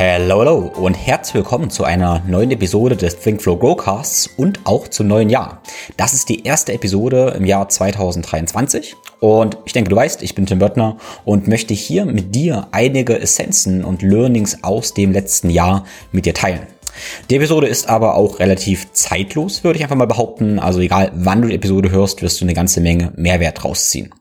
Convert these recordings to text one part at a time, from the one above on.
Hello, hello und herzlich willkommen zu einer neuen Episode des Think Flow Growcasts und auch zum neuen Jahr. Das ist die erste Episode im Jahr 2023 und ich denke, du weißt, ich bin Tim Böttner und möchte hier mit dir einige Essenzen und Learnings aus dem letzten Jahr mit dir teilen. Die Episode ist aber auch relativ zeitlos, würde ich einfach mal behaupten. Also egal, wann du die Episode hörst, wirst du eine ganze Menge Mehrwert rausziehen.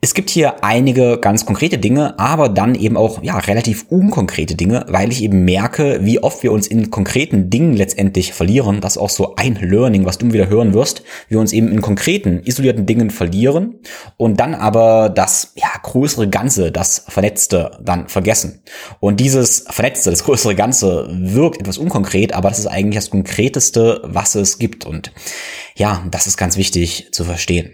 Es gibt hier einige ganz konkrete Dinge, aber dann eben auch ja relativ unkonkrete Dinge, weil ich eben merke, wie oft wir uns in konkreten Dingen letztendlich verlieren. Das ist auch so ein Learning, was du wieder hören wirst. Wir uns eben in konkreten, isolierten Dingen verlieren und dann aber das ja größere Ganze, das Vernetzte dann vergessen. Und dieses Vernetzte, das größere Ganze wirkt etwas unkonkret, aber das ist eigentlich das Konkreteste, was es gibt. Und ja, das ist ganz wichtig zu verstehen.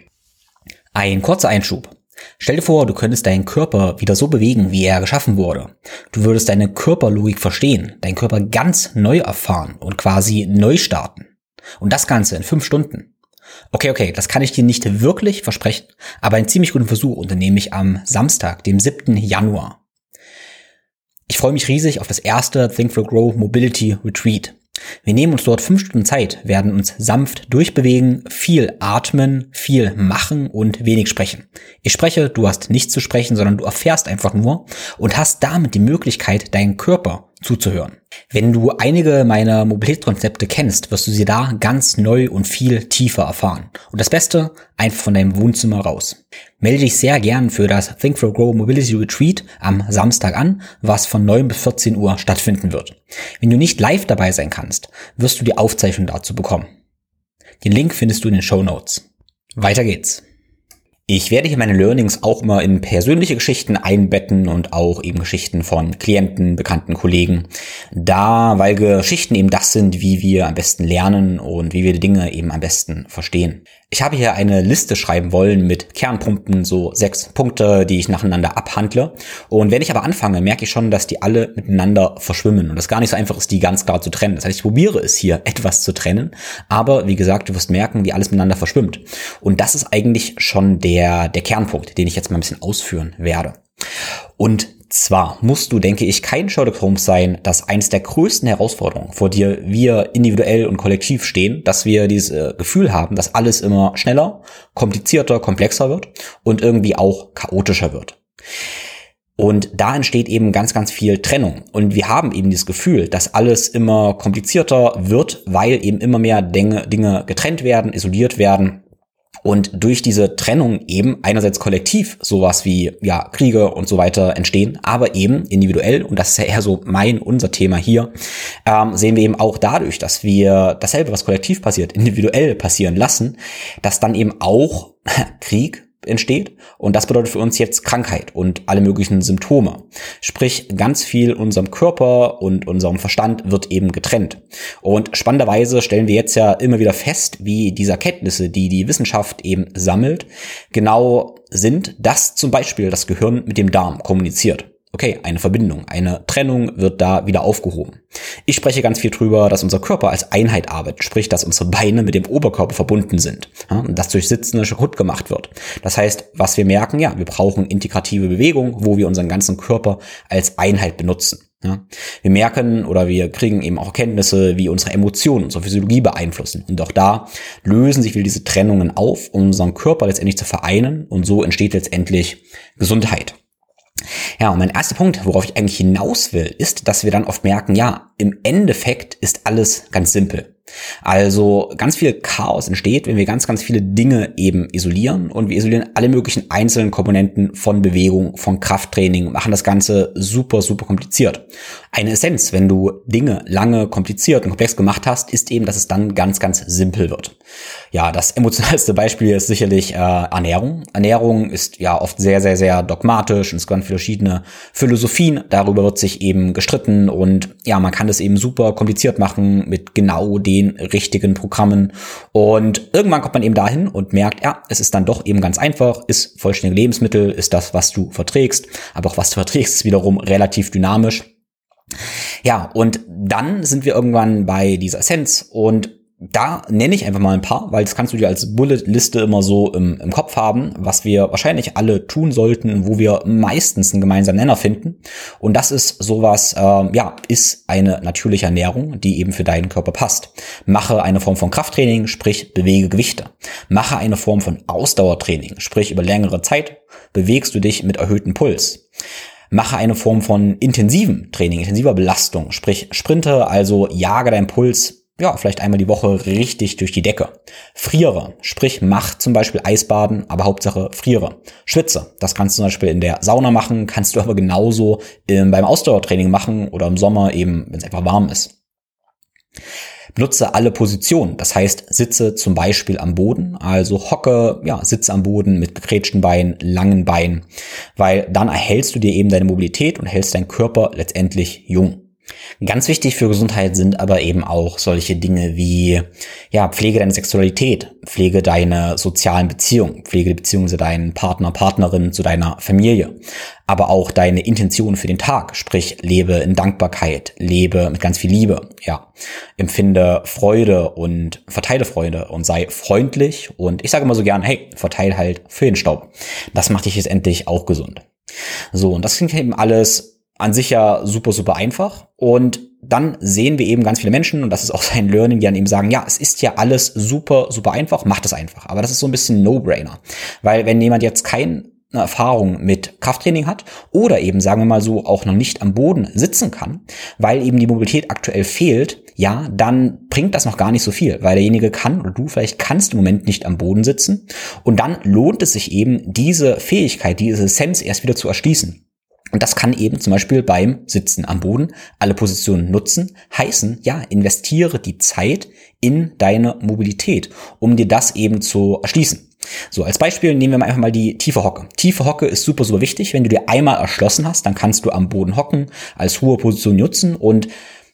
Ein kurzer Einschub. Stell dir vor, du könntest deinen Körper wieder so bewegen, wie er geschaffen wurde. Du würdest deine Körperlogik verstehen, deinen Körper ganz neu erfahren und quasi neu starten. Und das Ganze in fünf Stunden. Okay, okay, das kann ich dir nicht wirklich versprechen, aber einen ziemlich guten Versuch unternehme ich am Samstag, dem 7. Januar. Ich freue mich riesig auf das erste Think for Grow Mobility Retreat. Wir nehmen uns dort fünf Stunden Zeit, werden uns sanft durchbewegen, viel atmen, viel machen und wenig sprechen. Ich spreche, du hast nichts zu sprechen, sondern du erfährst einfach nur und hast damit die Möglichkeit, deinen Körper zuzuhören. Wenn du einige meiner Mobilitätskonzepte kennst, wirst du sie da ganz neu und viel tiefer erfahren. Und das Beste, einfach von deinem Wohnzimmer raus. Melde dich sehr gern für das Think for Grow Mobility Retreat am Samstag an, was von 9 bis 14 Uhr stattfinden wird. Wenn du nicht live dabei sein kannst, wirst du die Aufzeichnung dazu bekommen. Den Link findest du in den Show Notes. Weiter geht's. Ich werde hier meine Learnings auch immer in persönliche Geschichten einbetten und auch eben Geschichten von Klienten, bekannten Kollegen. Da, weil Geschichten eben das sind, wie wir am besten lernen und wie wir die Dinge eben am besten verstehen. Ich habe hier eine Liste schreiben wollen mit Kernpunkten, so sechs Punkte, die ich nacheinander abhandle. Und wenn ich aber anfange, merke ich schon, dass die alle miteinander verschwimmen und es gar nicht so einfach ist, die ganz klar zu trennen. Das heißt, ich probiere es hier etwas zu trennen, aber wie gesagt, du wirst merken, wie alles miteinander verschwimmt. Und das ist eigentlich schon der, der Kernpunkt, den ich jetzt mal ein bisschen ausführen werde. Und zwar musst du, denke ich, kein Sherlock Holmes sein, dass eines der größten Herausforderungen, vor dir wir individuell und kollektiv stehen, dass wir dieses äh, Gefühl haben, dass alles immer schneller, komplizierter, komplexer wird und irgendwie auch chaotischer wird. Und da entsteht eben ganz, ganz viel Trennung. Und wir haben eben dieses Gefühl, dass alles immer komplizierter wird, weil eben immer mehr Dinge getrennt werden, isoliert werden und durch diese Trennung eben einerseits kollektiv sowas wie ja Kriege und so weiter entstehen, aber eben individuell und das ist ja eher so mein unser Thema hier ähm, sehen wir eben auch dadurch, dass wir dasselbe was kollektiv passiert individuell passieren lassen, dass dann eben auch Krieg entsteht. Und das bedeutet für uns jetzt Krankheit und alle möglichen Symptome. Sprich, ganz viel unserem Körper und unserem Verstand wird eben getrennt. Und spannenderweise stellen wir jetzt ja immer wieder fest, wie diese Erkenntnisse, die die Wissenschaft eben sammelt, genau sind, dass zum Beispiel das Gehirn mit dem Darm kommuniziert. Okay, eine Verbindung, eine Trennung wird da wieder aufgehoben. Ich spreche ganz viel drüber, dass unser Körper als Einheit arbeitet, sprich, dass unsere Beine mit dem Oberkörper verbunden sind ja, und dass durch Sitzen kaputt gemacht wird. Das heißt, was wir merken, ja, wir brauchen integrative Bewegung, wo wir unseren ganzen Körper als Einheit benutzen. Ja. Wir merken oder wir kriegen eben auch Kenntnisse, wie unsere Emotionen, unsere Physiologie beeinflussen. Und auch da lösen sich wieder diese Trennungen auf, um unseren Körper letztendlich zu vereinen und so entsteht letztendlich Gesundheit. Ja, und mein erster Punkt, worauf ich eigentlich hinaus will, ist, dass wir dann oft merken, ja, im Endeffekt ist alles ganz simpel. Also ganz viel Chaos entsteht, wenn wir ganz, ganz viele Dinge eben isolieren und wir isolieren alle möglichen einzelnen Komponenten von Bewegung, von Krafttraining, machen das Ganze super, super kompliziert. Eine Essenz, wenn du Dinge lange kompliziert und komplex gemacht hast, ist eben, dass es dann ganz, ganz simpel wird. Ja, das emotionalste Beispiel ist sicherlich äh, Ernährung. Ernährung ist ja oft sehr, sehr, sehr dogmatisch und es gibt verschiedene Philosophien. Darüber wird sich eben gestritten und ja, man kann das eben super kompliziert machen mit genau dem den richtigen Programmen. Und irgendwann kommt man eben dahin und merkt, ja, es ist dann doch eben ganz einfach, ist vollständige Lebensmittel, ist das, was du verträgst, aber auch was du verträgst, ist wiederum relativ dynamisch. Ja, und dann sind wir irgendwann bei dieser Essenz und da nenne ich einfach mal ein paar, weil das kannst du dir als Bullet-Liste immer so im, im, Kopf haben, was wir wahrscheinlich alle tun sollten, wo wir meistens einen gemeinsamen Nenner finden. Und das ist sowas, äh, ja, ist eine natürliche Ernährung, die eben für deinen Körper passt. Mache eine Form von Krafttraining, sprich bewege Gewichte. Mache eine Form von Ausdauertraining, sprich über längere Zeit bewegst du dich mit erhöhtem Puls mache eine Form von intensivem Training, intensiver Belastung, sprich sprinte, also jage deinen Puls ja, vielleicht einmal die Woche richtig durch die Decke. Friere, sprich mach zum Beispiel Eisbaden, aber Hauptsache friere. Schwitze, das kannst du zum Beispiel in der Sauna machen, kannst du aber genauso ähm, beim Ausdauertraining machen oder im Sommer eben, wenn es einfach warm ist. Benutze alle Positionen, das heißt, sitze zum Beispiel am Boden, also hocke, ja, sitze am Boden mit gekrätschten Beinen, langen Beinen, weil dann erhältst du dir eben deine Mobilität und hältst deinen Körper letztendlich jung. Ganz wichtig für Gesundheit sind aber eben auch solche Dinge wie, ja, pflege deine Sexualität, pflege deine sozialen Beziehungen, pflege die Beziehungen zu deinen Partner, Partnerin, zu deiner Familie, aber auch deine Intention für den Tag, sprich, lebe in Dankbarkeit, lebe mit ganz viel Liebe, ja, empfinde Freude und verteile Freude und sei freundlich und ich sage immer so gern, hey, verteile halt für den Staub. Das macht dich jetzt endlich auch gesund. So, und das klingt eben alles an sich ja super, super einfach. Und dann sehen wir eben ganz viele Menschen, und das ist auch sein Learning, die dann eben sagen, ja, es ist ja alles super, super einfach, macht es einfach. Aber das ist so ein bisschen No-Brainer. Weil wenn jemand jetzt keine Erfahrung mit Krafttraining hat oder eben, sagen wir mal so, auch noch nicht am Boden sitzen kann, weil eben die Mobilität aktuell fehlt, ja, dann bringt das noch gar nicht so viel, weil derjenige kann oder du vielleicht kannst im Moment nicht am Boden sitzen und dann lohnt es sich eben, diese Fähigkeit, diese Essenz erst wieder zu erschließen. Und das kann eben zum Beispiel beim Sitzen am Boden alle Positionen nutzen, heißen, ja, investiere die Zeit in deine Mobilität, um dir das eben zu erschließen. So, als Beispiel nehmen wir einfach mal die tiefe Hocke. Tiefe Hocke ist super, super wichtig. Wenn du dir einmal erschlossen hast, dann kannst du am Boden hocken, als hohe Position nutzen und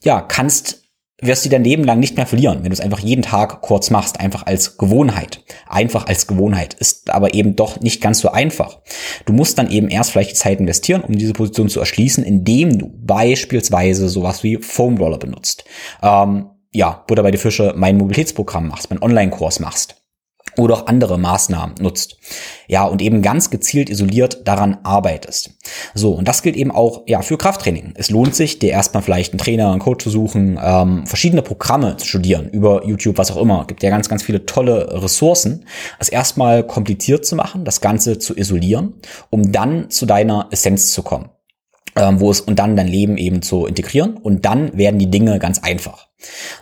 ja, kannst wirst du dein Leben lang nicht mehr verlieren, wenn du es einfach jeden Tag kurz machst, einfach als Gewohnheit. Einfach als Gewohnheit. Ist aber eben doch nicht ganz so einfach. Du musst dann eben erst vielleicht die Zeit investieren, um diese Position zu erschließen, indem du beispielsweise sowas wie Foam Roller benutzt. Ähm, ja, Butter bei die Fische, mein Mobilitätsprogramm machst, mein Online-Kurs machst oder auch andere Maßnahmen nutzt. Ja, und eben ganz gezielt isoliert daran arbeitest. So, und das gilt eben auch ja für Krafttraining. Es lohnt sich, dir erstmal vielleicht einen Trainer, einen Coach zu suchen, ähm, verschiedene Programme zu studieren, über YouTube, was auch immer. Gibt ja ganz, ganz viele tolle Ressourcen. Es erstmal kompliziert zu machen, das Ganze zu isolieren, um dann zu deiner Essenz zu kommen ähm, wo es und dann dein Leben eben zu integrieren und dann werden die Dinge ganz einfach.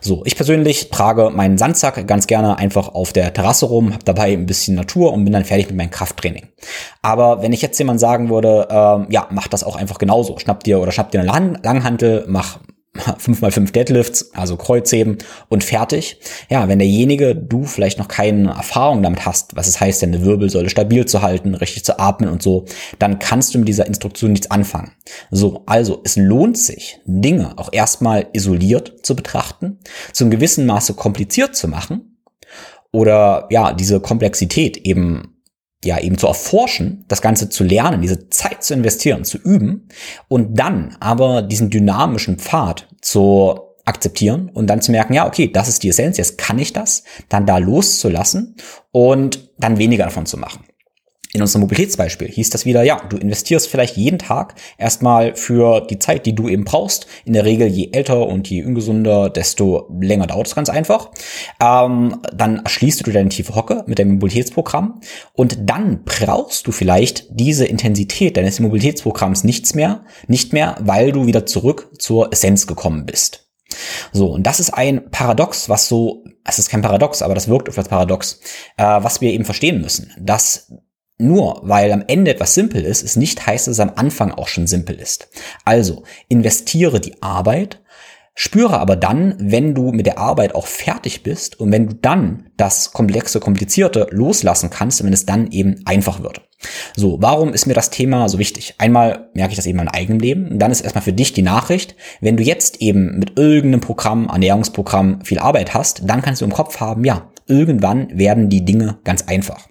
So, ich persönlich trage meinen Sandsack ganz gerne einfach auf der Terrasse rum, habe dabei ein bisschen Natur und bin dann fertig mit meinem Krafttraining. Aber wenn ich jetzt jemand sagen würde, ähm, ja, mach das auch einfach genauso, schnapp dir oder schnapp dir eine Lang Langhantel, mach 5 mal 5 Deadlifts, also Kreuzheben und fertig. Ja, wenn derjenige, du vielleicht noch keine Erfahrung damit hast, was es heißt, deine Wirbelsäule stabil zu halten, richtig zu atmen und so, dann kannst du mit dieser Instruktion nichts anfangen. So, also es lohnt sich, Dinge auch erstmal isoliert zu betrachten, zu einem gewissen Maße kompliziert zu machen oder ja, diese Komplexität eben ja eben zu erforschen, das Ganze zu lernen, diese Zeit zu investieren, zu üben und dann aber diesen dynamischen Pfad zu akzeptieren und dann zu merken, ja, okay, das ist die Essenz, jetzt kann ich das, dann da loszulassen und dann weniger davon zu machen. In unserem Mobilitätsbeispiel hieß das wieder, ja, du investierst vielleicht jeden Tag erstmal für die Zeit, die du eben brauchst. In der Regel, je älter und je ungesunder, desto länger dauert es ganz einfach. Ähm, dann erschließt du deine tiefe Hocke mit deinem Mobilitätsprogramm und dann brauchst du vielleicht diese Intensität deines Mobilitätsprogramms nichts mehr, nicht mehr, weil du wieder zurück zur Essenz gekommen bist. So, und das ist ein Paradox, was so, es ist kein Paradox, aber das wirkt auf das Paradox, äh, was wir eben verstehen müssen, dass nur weil am Ende etwas simpel ist, es nicht heißt, dass es am Anfang auch schon simpel ist. Also investiere die Arbeit, spüre aber dann, wenn du mit der Arbeit auch fertig bist und wenn du dann das komplexe, komplizierte loslassen kannst, wenn es dann eben einfach wird. So, warum ist mir das Thema so wichtig? Einmal merke ich das eben in meinem eigenen Leben und dann ist erstmal für dich die Nachricht, wenn du jetzt eben mit irgendeinem Programm, Ernährungsprogramm viel Arbeit hast, dann kannst du im Kopf haben, ja, irgendwann werden die Dinge ganz einfach.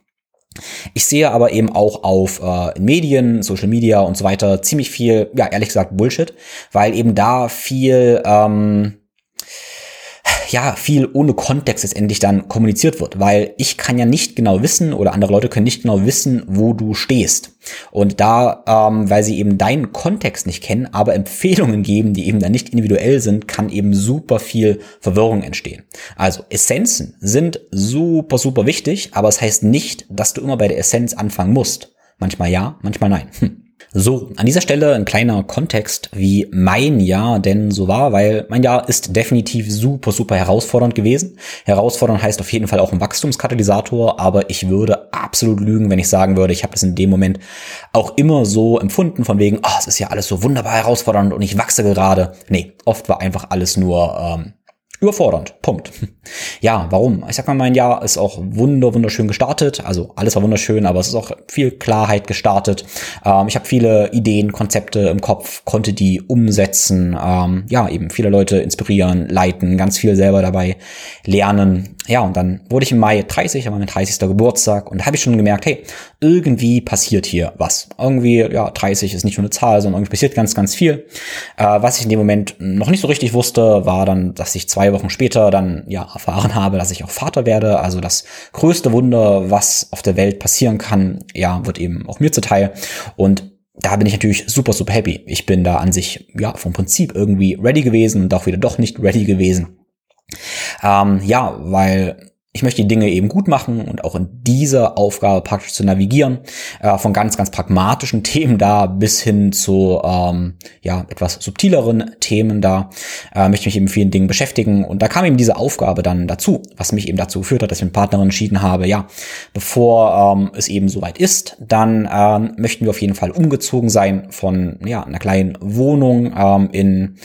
Ich sehe aber eben auch auf äh, Medien, Social Media und so weiter ziemlich viel, ja, ehrlich gesagt, Bullshit, weil eben da viel, ähm, ja, viel ohne Kontext letztendlich dann kommuniziert wird, weil ich kann ja nicht genau wissen oder andere Leute können nicht genau wissen, wo du stehst. Und da, ähm, weil sie eben deinen Kontext nicht kennen, aber Empfehlungen geben, die eben dann nicht individuell sind, kann eben super viel Verwirrung entstehen. Also Essenzen sind super, super wichtig, aber es das heißt nicht, dass du immer bei der Essenz anfangen musst. Manchmal ja, manchmal nein. Hm. So, an dieser Stelle ein kleiner Kontext, wie mein Jahr denn so war, weil mein Jahr ist definitiv super, super herausfordernd gewesen. Herausfordernd heißt auf jeden Fall auch ein Wachstumskatalysator, aber ich würde absolut lügen, wenn ich sagen würde, ich habe das in dem Moment auch immer so empfunden, von wegen, oh, es ist ja alles so wunderbar herausfordernd und ich wachse gerade. Nee, oft war einfach alles nur ähm, überfordernd. Punkt. Ja, warum? Ich sag mal, mein Jahr ist auch wunder wunderschön gestartet. Also alles war wunderschön, aber es ist auch viel Klarheit gestartet. Ähm, ich habe viele Ideen, Konzepte im Kopf, konnte die umsetzen. Ähm, ja, eben viele Leute inspirieren, leiten, ganz viel selber dabei lernen. Ja, und dann wurde ich im Mai 30, war mein 30. Geburtstag und habe ich schon gemerkt, hey, irgendwie passiert hier was. Irgendwie, ja, 30 ist nicht nur eine Zahl, sondern irgendwie passiert ganz, ganz viel. Äh, was ich in dem Moment noch nicht so richtig wusste, war dann, dass ich zwei Wochen später dann ja erfahren habe, dass ich auch Vater werde. Also das größte Wunder, was auf der Welt passieren kann, ja, wird eben auch mir zuteil. Und da bin ich natürlich super, super happy. Ich bin da an sich, ja, vom Prinzip irgendwie ready gewesen und auch wieder doch nicht ready gewesen. Ähm, ja, weil ich möchte die Dinge eben gut machen und auch in dieser Aufgabe praktisch zu navigieren, äh, von ganz, ganz pragmatischen Themen da bis hin zu ähm, ja etwas subtileren Themen da, äh, möchte mich eben vielen Dingen beschäftigen. Und da kam eben diese Aufgabe dann dazu, was mich eben dazu geführt hat, dass ich mit Partnerin entschieden habe, ja, bevor ähm, es eben soweit ist, dann ähm, möchten wir auf jeden Fall umgezogen sein von ja einer kleinen Wohnung ähm, in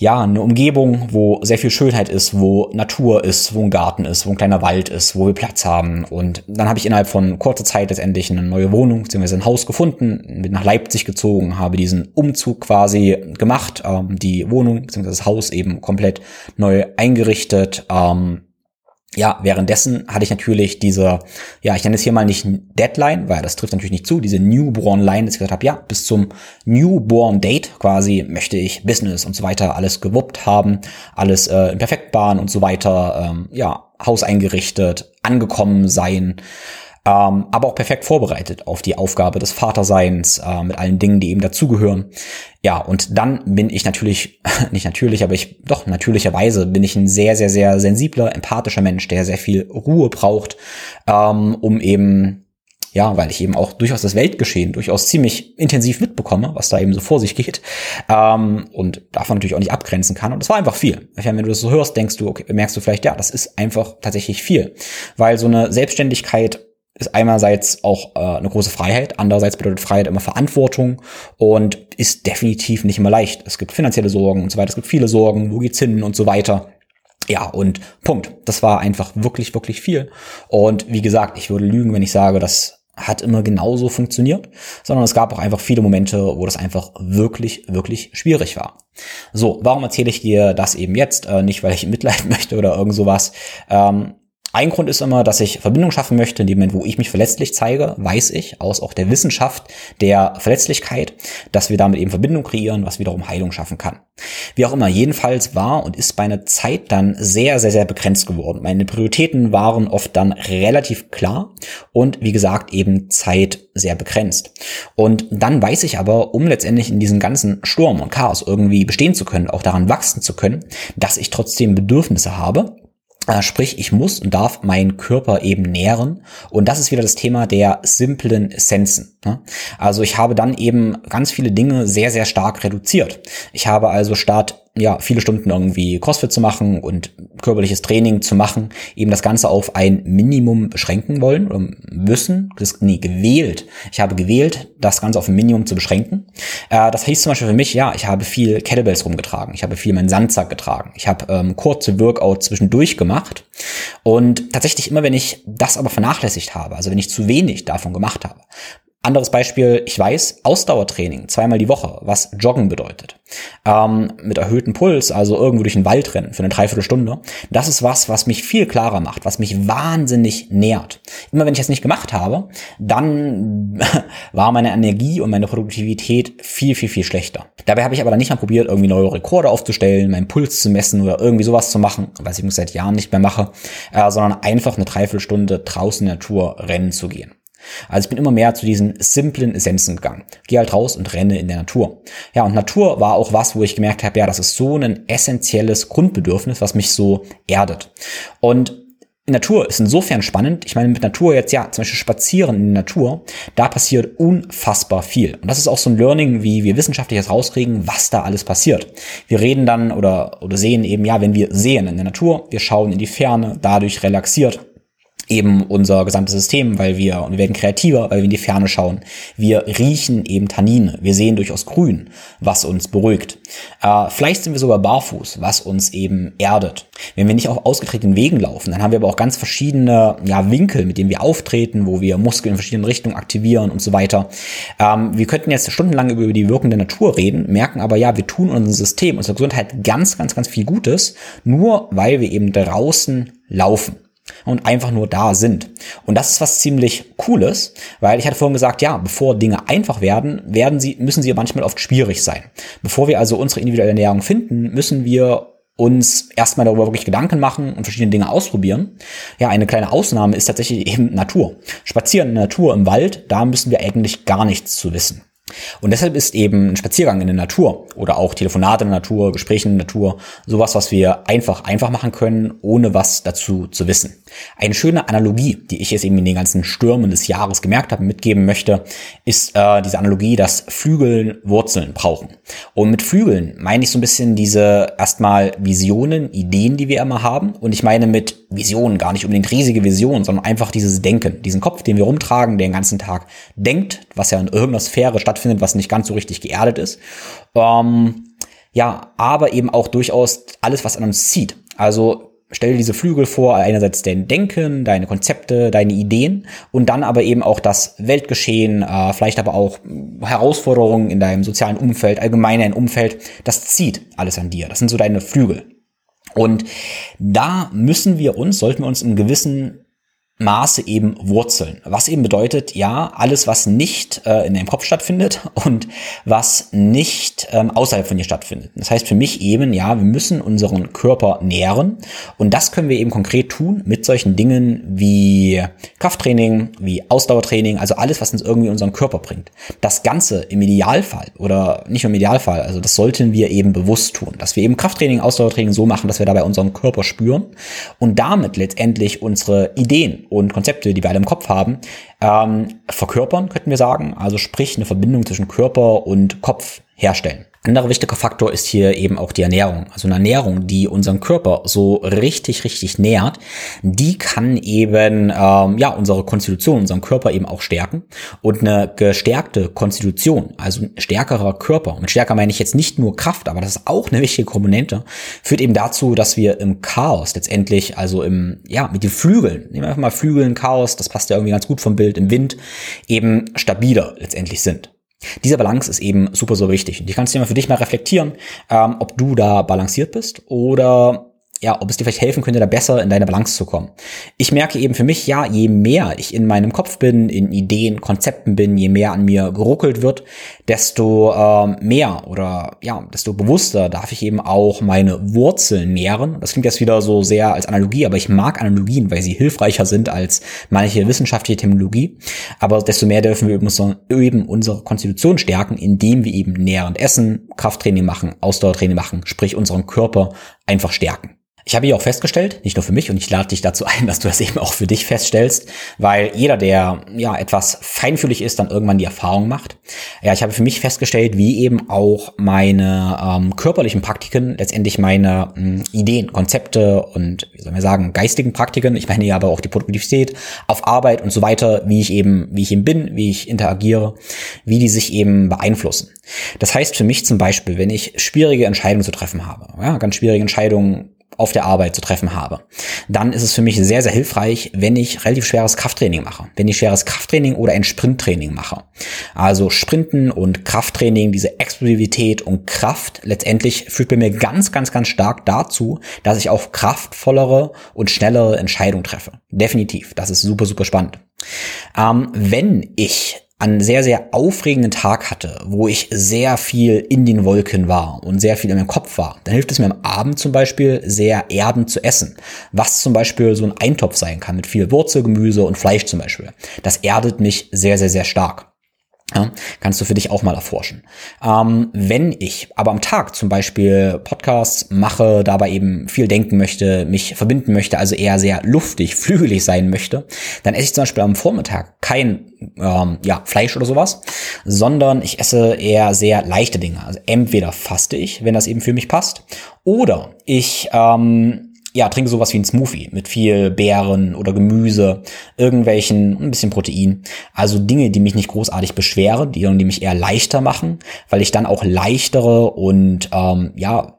ja, eine Umgebung, wo sehr viel Schönheit ist, wo Natur ist, wo ein Garten ist, wo ein kleiner Wald ist, wo wir Platz haben. Und dann habe ich innerhalb von kurzer Zeit letztendlich eine neue Wohnung bzw. ein Haus gefunden, bin nach Leipzig gezogen, habe diesen Umzug quasi gemacht, ähm, die Wohnung bzw. das Haus eben komplett neu eingerichtet. Ähm, ja, währenddessen hatte ich natürlich diese, ja, ich nenne es hier mal nicht Deadline, weil das trifft natürlich nicht zu, diese Newborn Line, dass ich gesagt habe, ja, bis zum Newborn Date quasi möchte ich Business und so weiter alles gewuppt haben, alles äh, in Perfektbahn und so weiter, ähm, ja, Haus eingerichtet, angekommen sein, ähm, aber auch perfekt vorbereitet auf die Aufgabe des Vaterseins äh, mit allen Dingen, die eben dazugehören. Ja, und dann bin ich natürlich, nicht natürlich, aber ich, doch natürlicherweise bin ich ein sehr, sehr, sehr sensibler, empathischer Mensch, der sehr viel Ruhe braucht, ähm, um eben ja, weil ich eben auch durchaus das Weltgeschehen durchaus ziemlich intensiv mitbekomme, was da eben so vor sich geht ähm, und davon natürlich auch nicht abgrenzen kann. Und das war einfach viel. Wenn du das so hörst, denkst du, okay, merkst du vielleicht, ja, das ist einfach tatsächlich viel, weil so eine Selbstständigkeit ist einerseits auch äh, eine große Freiheit, andererseits bedeutet Freiheit immer Verantwortung und ist definitiv nicht immer leicht. Es gibt finanzielle Sorgen und so weiter, es gibt viele Sorgen, wo geht's hin und so weiter. Ja, und Punkt. Das war einfach wirklich, wirklich viel. Und wie gesagt, ich würde lügen, wenn ich sage, das hat immer genauso funktioniert, sondern es gab auch einfach viele Momente, wo das einfach wirklich, wirklich schwierig war. So, warum erzähle ich dir das eben jetzt? Äh, nicht, weil ich Mitleid möchte oder irgend sowas. Ähm, ein Grund ist immer, dass ich Verbindung schaffen möchte. In dem Moment, wo ich mich verletzlich zeige, weiß ich aus auch der Wissenschaft der Verletzlichkeit, dass wir damit eben Verbindung kreieren, was wiederum Heilung schaffen kann. Wie auch immer, jedenfalls war und ist meine Zeit dann sehr, sehr, sehr begrenzt geworden. Meine Prioritäten waren oft dann relativ klar und wie gesagt eben Zeit sehr begrenzt. Und dann weiß ich aber, um letztendlich in diesem ganzen Sturm und Chaos irgendwie bestehen zu können, auch daran wachsen zu können, dass ich trotzdem Bedürfnisse habe sprich, ich muss und darf meinen Körper eben nähren. Und das ist wieder das Thema der simplen Essenzen. Ne? Also ich habe dann eben ganz viele Dinge sehr, sehr stark reduziert. Ich habe also statt ja, viele Stunden irgendwie CrossFit zu machen und körperliches Training zu machen, eben das Ganze auf ein Minimum beschränken wollen oder müssen. Das, nee, gewählt. Ich habe gewählt, das Ganze auf ein Minimum zu beschränken. Äh, das hieß zum Beispiel für mich, ja, ich habe viel Kettlebells rumgetragen. Ich habe viel meinen Sandsack getragen. Ich habe ähm, kurze Workout zwischendurch gemacht. Und tatsächlich immer, wenn ich das aber vernachlässigt habe, also wenn ich zu wenig davon gemacht habe, Anderes Beispiel, ich weiß, Ausdauertraining, zweimal die Woche, was Joggen bedeutet. Ähm, mit erhöhtem Puls, also irgendwo durch den Wald rennen für eine Dreiviertelstunde. Das ist was, was mich viel klarer macht, was mich wahnsinnig nährt. Immer wenn ich das nicht gemacht habe, dann war meine Energie und meine Produktivität viel, viel, viel schlechter. Dabei habe ich aber dann nicht mal probiert, irgendwie neue Rekorde aufzustellen, meinen Puls zu messen oder irgendwie sowas zu machen, was ich seit Jahren nicht mehr mache, äh, sondern einfach eine Dreiviertelstunde draußen in der Natur rennen zu gehen. Also ich bin immer mehr zu diesen simplen Essenzen gegangen. Geh halt raus und renne in der Natur. Ja, und Natur war auch was, wo ich gemerkt habe, ja, das ist so ein essentielles Grundbedürfnis, was mich so erdet. Und Natur ist insofern spannend. Ich meine, mit Natur jetzt, ja, zum Beispiel spazieren in der Natur, da passiert unfassbar viel. Und das ist auch so ein Learning, wie wir wissenschaftlich jetzt rauskriegen, was da alles passiert. Wir reden dann oder, oder sehen eben, ja, wenn wir sehen in der Natur, wir schauen in die Ferne, dadurch relaxiert eben unser gesamtes System, weil wir, und wir werden kreativer, weil wir in die Ferne schauen. Wir riechen eben Tannine. Wir sehen durchaus grün, was uns beruhigt. Äh, vielleicht sind wir sogar barfuß, was uns eben erdet. Wenn wir nicht auf ausgetretenen Wegen laufen, dann haben wir aber auch ganz verschiedene ja, Winkel, mit denen wir auftreten, wo wir Muskeln in verschiedenen Richtungen aktivieren und so weiter. Ähm, wir könnten jetzt stundenlang über die Wirkung der Natur reden, merken aber ja, wir tun unserem System, unserer Gesundheit ganz, ganz, ganz viel Gutes, nur weil wir eben draußen laufen und einfach nur da sind. Und das ist was ziemlich Cooles, weil ich hatte vorhin gesagt, ja, bevor Dinge einfach werden, werden sie, müssen sie manchmal oft schwierig sein. Bevor wir also unsere individuelle Ernährung finden, müssen wir uns erstmal darüber wirklich Gedanken machen und verschiedene Dinge ausprobieren. Ja, eine kleine Ausnahme ist tatsächlich eben Natur. Spazieren in der Natur im Wald, da müssen wir eigentlich gar nichts zu wissen. Und deshalb ist eben ein Spaziergang in der Natur oder auch Telefonate in der Natur, Gespräche in der Natur, sowas, was wir einfach, einfach machen können, ohne was dazu zu wissen. Eine schöne Analogie, die ich jetzt eben in den ganzen Stürmen des Jahres gemerkt habe, mitgeben möchte, ist äh, diese Analogie, dass Flügeln Wurzeln brauchen. Und mit Flügeln meine ich so ein bisschen diese erstmal Visionen, Ideen, die wir immer haben. Und ich meine mit Visionen gar nicht unbedingt riesige Visionen, sondern einfach dieses Denken, diesen Kopf, den wir rumtragen, der den ganzen Tag denkt, was ja in irgendeiner Sphäre stattfindet, was nicht ganz so richtig geerdet ist. Ähm, ja, aber eben auch durchaus alles, was an uns zieht. Also stell dir diese Flügel vor, einerseits dein Denken, deine Konzepte, deine Ideen und dann aber eben auch das Weltgeschehen, äh, vielleicht aber auch Herausforderungen in deinem sozialen Umfeld, allgemein ein Umfeld, das zieht alles an dir. Das sind so deine Flügel. Und da müssen wir uns, sollten wir uns in gewissen Maße eben Wurzeln. Was eben bedeutet, ja, alles, was nicht äh, in deinem Kopf stattfindet und was nicht ähm, außerhalb von dir stattfindet. Das heißt für mich eben, ja, wir müssen unseren Körper nähren und das können wir eben konkret tun mit solchen Dingen wie Krafttraining, wie Ausdauertraining, also alles, was uns irgendwie unseren Körper bringt. Das Ganze im Idealfall oder nicht im Idealfall, also das sollten wir eben bewusst tun, dass wir eben Krafttraining, Ausdauertraining so machen, dass wir dabei unseren Körper spüren und damit letztendlich unsere Ideen und Konzepte, die wir alle im Kopf haben, ähm, verkörpern, könnten wir sagen. Also sprich eine Verbindung zwischen Körper und Kopf herstellen. Anderer wichtiger Faktor ist hier eben auch die Ernährung. Also eine Ernährung, die unseren Körper so richtig, richtig nährt, die kann eben ähm, ja unsere Konstitution, unseren Körper eben auch stärken. Und eine gestärkte Konstitution, also ein stärkerer Körper, mit stärker meine ich jetzt nicht nur Kraft, aber das ist auch eine wichtige Komponente, führt eben dazu, dass wir im Chaos letztendlich, also im, ja, mit den Flügeln, nehmen wir einfach mal Flügeln, Chaos, das passt ja irgendwie ganz gut vom Bild, im Wind, eben stabiler letztendlich sind. Dieser Balance ist eben super, super wichtig. Und ich kannst du mal für dich mal reflektieren, ähm, ob du da balanciert bist oder ja, ob es dir vielleicht helfen könnte, da besser in deine Balance zu kommen. Ich merke eben für mich, ja, je mehr ich in meinem Kopf bin, in Ideen, Konzepten bin, je mehr an mir geruckelt wird, desto ähm, mehr oder ja, desto bewusster darf ich eben auch meine Wurzeln nähren. Das klingt jetzt wieder so sehr als Analogie, aber ich mag Analogien, weil sie hilfreicher sind als manche wissenschaftliche Terminologie. Aber desto mehr dürfen wir eben unsere Konstitution stärken, indem wir eben nährend essen, Krafttraining machen, Ausdauertraining machen, sprich unseren Körper einfach stärken. Ich habe hier auch festgestellt, nicht nur für mich, und ich lade dich dazu ein, dass du das eben auch für dich feststellst, weil jeder, der ja etwas feinfühlig ist, dann irgendwann die Erfahrung macht. Ja, ich habe für mich festgestellt, wie eben auch meine ähm, körperlichen Praktiken letztendlich meine ähm, Ideen, Konzepte und wie soll man sagen, geistigen Praktiken, ich meine ja aber auch die Produktivität auf Arbeit und so weiter, wie ich eben, wie ich eben bin, wie ich interagiere, wie die sich eben beeinflussen. Das heißt für mich zum Beispiel, wenn ich schwierige Entscheidungen zu treffen habe, ja, ganz schwierige Entscheidungen auf der Arbeit zu treffen habe, dann ist es für mich sehr, sehr hilfreich, wenn ich relativ schweres Krafttraining mache. Wenn ich schweres Krafttraining oder ein Sprinttraining mache. Also Sprinten und Krafttraining, diese Explosivität und Kraft letztendlich führt bei mir ganz, ganz, ganz stark dazu, dass ich auch kraftvollere und schnellere Entscheidungen treffe. Definitiv. Das ist super, super spannend. Ähm, wenn ich einen sehr, sehr aufregenden Tag hatte, wo ich sehr viel in den Wolken war und sehr viel in meinem Kopf war, dann hilft es mir am Abend zum Beispiel sehr erdend zu essen. Was zum Beispiel so ein Eintopf sein kann mit viel Wurzelgemüse und Fleisch zum Beispiel. Das erdet mich sehr, sehr, sehr stark. Ja, kannst du für dich auch mal erforschen. Ähm, wenn ich aber am Tag zum Beispiel Podcasts mache, dabei eben viel denken möchte, mich verbinden möchte, also eher sehr luftig, flügelig sein möchte, dann esse ich zum Beispiel am Vormittag kein ähm, ja, Fleisch oder sowas, sondern ich esse eher sehr leichte Dinge. Also entweder faste ich, wenn das eben für mich passt, oder ich ähm, ja, trinke sowas wie ein Smoothie mit viel Beeren oder Gemüse, irgendwelchen, ein bisschen Protein. Also Dinge, die mich nicht großartig beschweren, die, die mich eher leichter machen, weil ich dann auch leichtere und ähm, ja,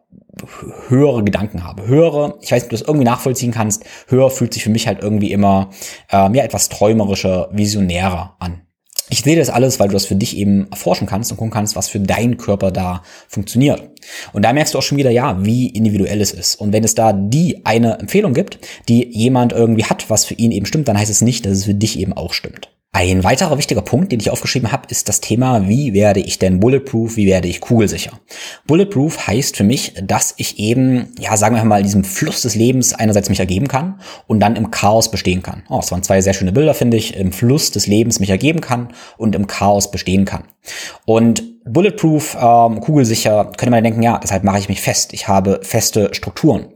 höhere Gedanken habe. Höhere, ich weiß nicht, ob du das irgendwie nachvollziehen kannst, höher fühlt sich für mich halt irgendwie immer ähm, ja, etwas träumerischer, visionärer an. Ich sehe das alles, weil du das für dich eben erforschen kannst und gucken kannst, was für deinen Körper da funktioniert. Und da merkst du auch schon wieder, ja, wie individuell es ist. Und wenn es da die eine Empfehlung gibt, die jemand irgendwie hat, was für ihn eben stimmt, dann heißt es nicht, dass es für dich eben auch stimmt. Ein weiterer wichtiger Punkt, den ich aufgeschrieben habe, ist das Thema, wie werde ich denn bulletproof, wie werde ich kugelsicher. Bulletproof heißt für mich, dass ich eben, ja, sagen wir mal, diesem Fluss des Lebens einerseits mich ergeben kann und dann im Chaos bestehen kann. Oh, das waren zwei sehr schöne Bilder, finde ich. Im Fluss des Lebens mich ergeben kann und im Chaos bestehen kann. Und Bulletproof, ähm, kugelsicher, könnte man denken, ja, deshalb mache ich mich fest. Ich habe feste Strukturen.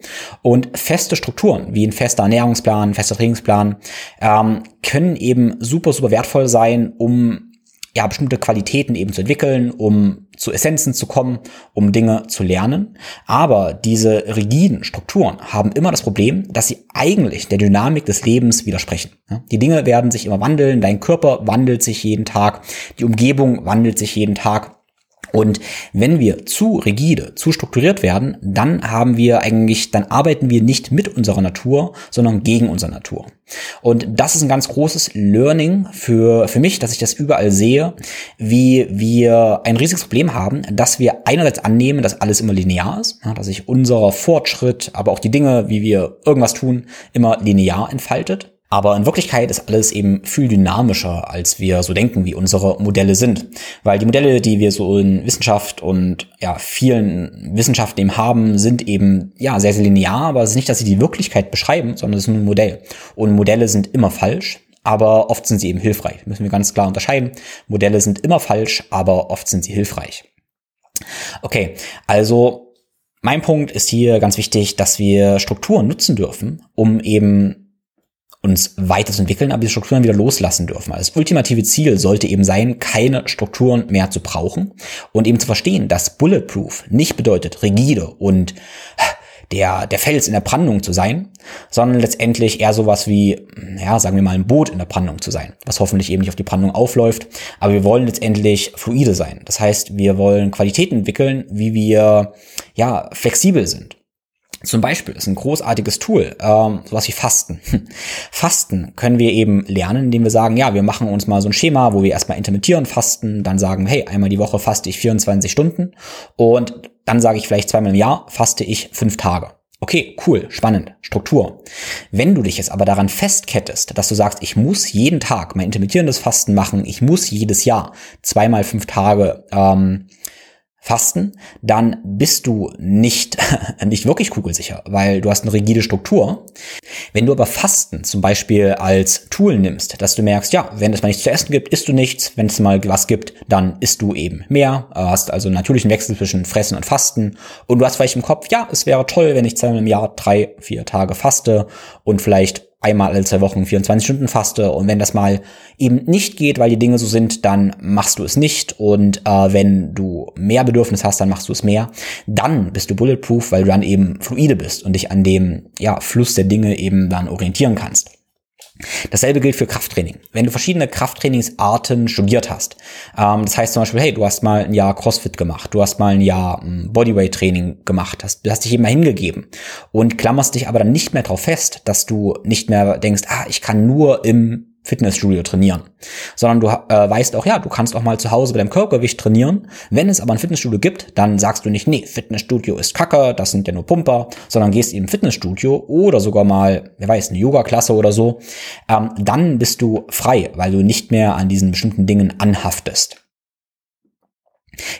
Und feste Strukturen, wie ein fester Ernährungsplan, fester Trainingsplan, ähm, können eben super, super wertvoll sein, um ja, bestimmte Qualitäten eben zu entwickeln, um zu Essenzen zu kommen, um Dinge zu lernen. Aber diese rigiden Strukturen haben immer das Problem, dass sie eigentlich der Dynamik des Lebens widersprechen. Die Dinge werden sich immer wandeln, dein Körper wandelt sich jeden Tag, die Umgebung wandelt sich jeden Tag. Und wenn wir zu rigide, zu strukturiert werden, dann haben wir eigentlich, dann arbeiten wir nicht mit unserer Natur, sondern gegen unsere Natur. Und das ist ein ganz großes Learning für, für mich, dass ich das überall sehe, wie wir ein riesiges Problem haben, dass wir einerseits annehmen, dass alles immer linear ist, dass sich unser Fortschritt, aber auch die Dinge, wie wir irgendwas tun, immer linear entfaltet. Aber in Wirklichkeit ist alles eben viel dynamischer, als wir so denken, wie unsere Modelle sind. Weil die Modelle, die wir so in Wissenschaft und ja, vielen Wissenschaften eben haben, sind eben ja sehr, sehr linear, aber es ist nicht, dass sie die Wirklichkeit beschreiben, sondern es ist nur ein Modell. Und Modelle sind immer falsch, aber oft sind sie eben hilfreich. Müssen wir ganz klar unterscheiden. Modelle sind immer falsch, aber oft sind sie hilfreich. Okay, also mein Punkt ist hier ganz wichtig, dass wir Strukturen nutzen dürfen, um eben uns weiterzuentwickeln, aber die Strukturen wieder loslassen dürfen. Also das ultimative Ziel sollte eben sein, keine Strukturen mehr zu brauchen und eben zu verstehen, dass Bulletproof nicht bedeutet rigide und der, der Fels in der Brandung zu sein, sondern letztendlich eher sowas wie, ja, sagen wir mal, ein Boot in der Brandung zu sein, was hoffentlich eben nicht auf die Brandung aufläuft. Aber wir wollen letztendlich fluide sein. Das heißt, wir wollen Qualitäten entwickeln, wie wir, ja, flexibel sind. Zum Beispiel ist ein großartiges Tool, ähm, sowas wie Fasten. Fasten können wir eben lernen, indem wir sagen, ja, wir machen uns mal so ein Schema, wo wir erstmal intermittieren fasten, dann sagen, hey, einmal die Woche faste ich 24 Stunden und dann sage ich vielleicht zweimal im Jahr faste ich fünf Tage. Okay, cool, spannend, Struktur. Wenn du dich jetzt aber daran festkettest, dass du sagst, ich muss jeden Tag mein intermittierendes Fasten machen, ich muss jedes Jahr zweimal fünf Tage ähm, Fasten, dann bist du nicht, nicht wirklich kugelsicher, weil du hast eine rigide Struktur. Wenn du aber Fasten zum Beispiel als Tool nimmst, dass du merkst, ja, wenn es mal nichts zu essen gibt, isst du nichts, wenn es mal was gibt, dann isst du eben mehr, hast also einen natürlichen Wechsel zwischen Fressen und Fasten und du hast vielleicht im Kopf, ja, es wäre toll, wenn ich zweimal im Jahr drei, vier Tage faste und vielleicht einmal alle zwei Wochen 24 Stunden faste und wenn das mal eben nicht geht, weil die Dinge so sind, dann machst du es nicht und äh, wenn du mehr Bedürfnis hast, dann machst du es mehr. Dann bist du bulletproof, weil du dann eben fluide bist und dich an dem ja, Fluss der Dinge eben dann orientieren kannst. Dasselbe gilt für Krafttraining. Wenn du verschiedene Krafttrainingsarten studiert hast, ähm, das heißt zum Beispiel, hey, du hast mal ein Jahr CrossFit gemacht, du hast mal ein Jahr ähm, Bodyweight-Training gemacht, hast, hast dich eben mal hingegeben und klammerst dich aber dann nicht mehr darauf fest, dass du nicht mehr denkst, ah, ich kann nur im Fitnessstudio trainieren, sondern du äh, weißt auch, ja, du kannst auch mal zu Hause bei deinem Körpergewicht trainieren. Wenn es aber ein Fitnessstudio gibt, dann sagst du nicht, nee, Fitnessstudio ist Kacke, das sind ja nur Pumper, sondern gehst eben Fitnessstudio oder sogar mal, wer weiß, eine Yoga-Klasse oder so. Ähm, dann bist du frei, weil du nicht mehr an diesen bestimmten Dingen anhaftest.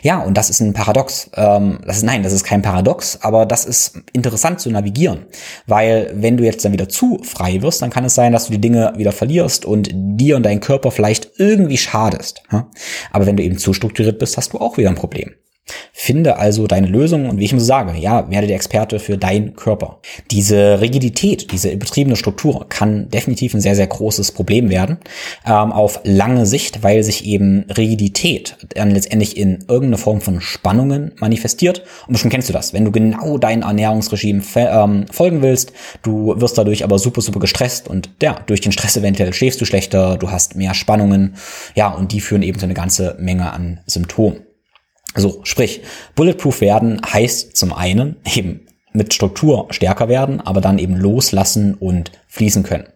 Ja, und das ist ein Paradox. Ähm, das ist, nein, das ist kein Paradox, aber das ist interessant zu navigieren. Weil wenn du jetzt dann wieder zu frei wirst, dann kann es sein, dass du die Dinge wieder verlierst und dir und dein Körper vielleicht irgendwie schadest. Aber wenn du eben zu strukturiert bist, hast du auch wieder ein Problem. Finde also deine Lösung und wie ich immer sage, ja, werde der Experte für deinen Körper. Diese Rigidität, diese übertriebene Struktur kann definitiv ein sehr, sehr großes Problem werden ähm, auf lange Sicht, weil sich eben Rigidität dann letztendlich in irgendeine Form von Spannungen manifestiert. Und bestimmt kennst du das. Wenn du genau dein Ernährungsregime ähm, folgen willst, du wirst dadurch aber super, super gestresst und ja, durch den Stress eventuell schläfst du schlechter, du hast mehr Spannungen, ja, und die führen eben zu eine ganze Menge an Symptomen. So, sprich, bulletproof werden heißt zum einen eben mit Struktur stärker werden, aber dann eben loslassen und fließen können.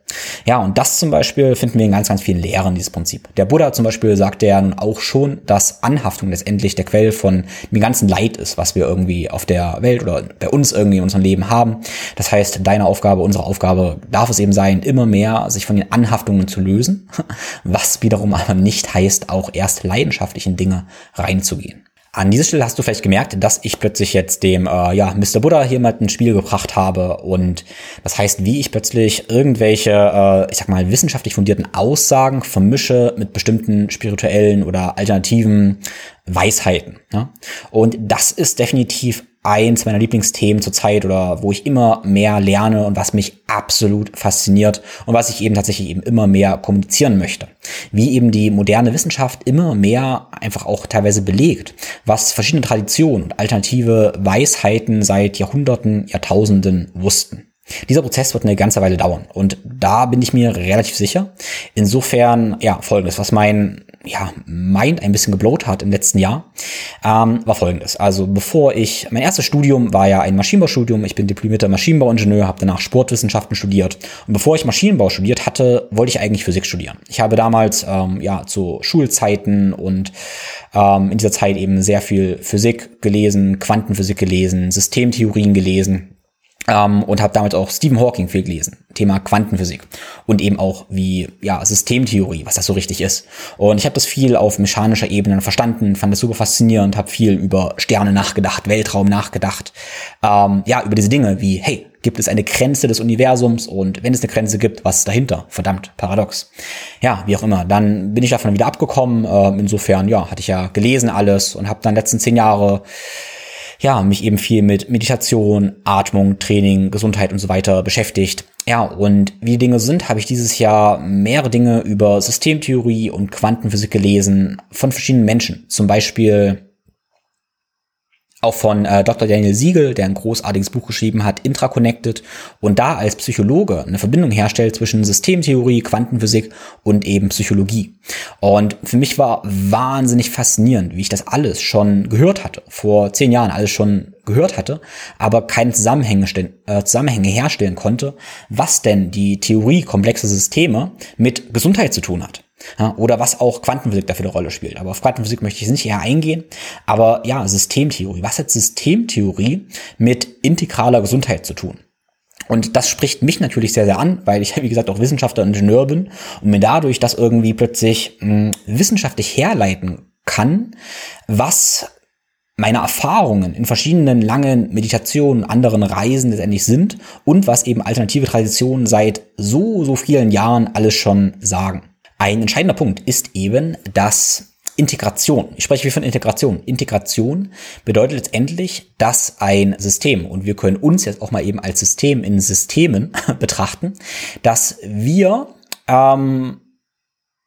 Ja, und das zum Beispiel finden wir in ganz, ganz vielen Lehren, dieses Prinzip. Der Buddha zum Beispiel sagte ja nun auch schon, dass Anhaftung letztendlich der Quell von dem ganzen Leid ist, was wir irgendwie auf der Welt oder bei uns irgendwie in unserem Leben haben. Das heißt, deine Aufgabe, unsere Aufgabe darf es eben sein, immer mehr sich von den Anhaftungen zu lösen, was wiederum aber nicht heißt, auch erst leidenschaftlich in Dinge reinzugehen. An dieser Stelle hast du vielleicht gemerkt, dass ich plötzlich jetzt dem äh, ja, Mr. Buddha hier mal ein Spiel gebracht habe und das heißt, wie ich plötzlich irgendwelche, äh, ich sag mal, wissenschaftlich fundierten Aussagen vermische mit bestimmten spirituellen oder alternativen Weisheiten. Ja? Und das ist definitiv eins meiner Lieblingsthemen zurzeit oder wo ich immer mehr lerne und was mich absolut fasziniert und was ich eben tatsächlich eben immer mehr kommunizieren möchte. Wie eben die moderne Wissenschaft immer mehr einfach auch teilweise belegt, was verschiedene Traditionen und alternative Weisheiten seit Jahrhunderten, Jahrtausenden wussten. Dieser Prozess wird eine ganze Weile dauern und da bin ich mir relativ sicher. Insofern, ja, folgendes, was mein ja, Mind ein bisschen geblowt hat im letzten Jahr, ähm, war folgendes. Also bevor ich, mein erstes Studium war ja ein Maschinenbaustudium, ich bin diplomierter Maschinenbauingenieur, habe danach Sportwissenschaften studiert. Und bevor ich Maschinenbau studiert hatte, wollte ich eigentlich Physik studieren. Ich habe damals ähm, ja zu Schulzeiten und ähm, in dieser Zeit eben sehr viel Physik gelesen, Quantenphysik gelesen, Systemtheorien gelesen ähm, und habe damit auch Stephen Hawking viel gelesen, Thema Quantenphysik und eben auch wie ja Systemtheorie, was das so richtig ist. Und ich habe das viel auf mechanischer Ebene verstanden, fand das super faszinierend, habe viel über Sterne nachgedacht, Weltraum nachgedacht, ähm, ja über diese Dinge wie hey gibt es eine Grenze des Universums und wenn es eine Grenze gibt, was ist dahinter? Verdammt, paradox. Ja, wie auch immer. Dann bin ich davon wieder abgekommen. Ähm, insofern, ja, hatte ich ja gelesen alles und habe dann letzten zehn Jahre ja, mich eben viel mit Meditation, Atmung, Training, Gesundheit und so weiter beschäftigt. Ja, und wie die Dinge sind, habe ich dieses Jahr mehrere Dinge über Systemtheorie und Quantenphysik gelesen von verschiedenen Menschen. Zum Beispiel auch von äh, Dr. Daniel Siegel, der ein großartiges Buch geschrieben hat, Intraconnected, und da als Psychologe eine Verbindung herstellt zwischen Systemtheorie, Quantenphysik und eben Psychologie. Und für mich war wahnsinnig faszinierend, wie ich das alles schon gehört hatte, vor zehn Jahren alles schon gehört hatte, aber keine Zusammenhänge, äh, Zusammenhänge herstellen konnte, was denn die Theorie komplexer Systeme mit Gesundheit zu tun hat. Ja, oder was auch Quantenphysik dafür eine Rolle spielt. Aber auf Quantenphysik möchte ich nicht eher eingehen. Aber ja, Systemtheorie. Was hat Systemtheorie mit integraler Gesundheit zu tun? Und das spricht mich natürlich sehr, sehr an, weil ich, wie gesagt, auch Wissenschaftler und Ingenieur bin und mir dadurch das irgendwie plötzlich mh, hm, wissenschaftlich herleiten kann, was meine Erfahrungen in verschiedenen langen Meditationen, anderen Reisen letztendlich sind und was eben alternative Traditionen seit so, so vielen Jahren alles schon sagen. Ein entscheidender Punkt ist eben, dass Integration, ich spreche wie von Integration. Integration bedeutet letztendlich, dass ein System, und wir können uns jetzt auch mal eben als System in Systemen betrachten, dass wir ähm,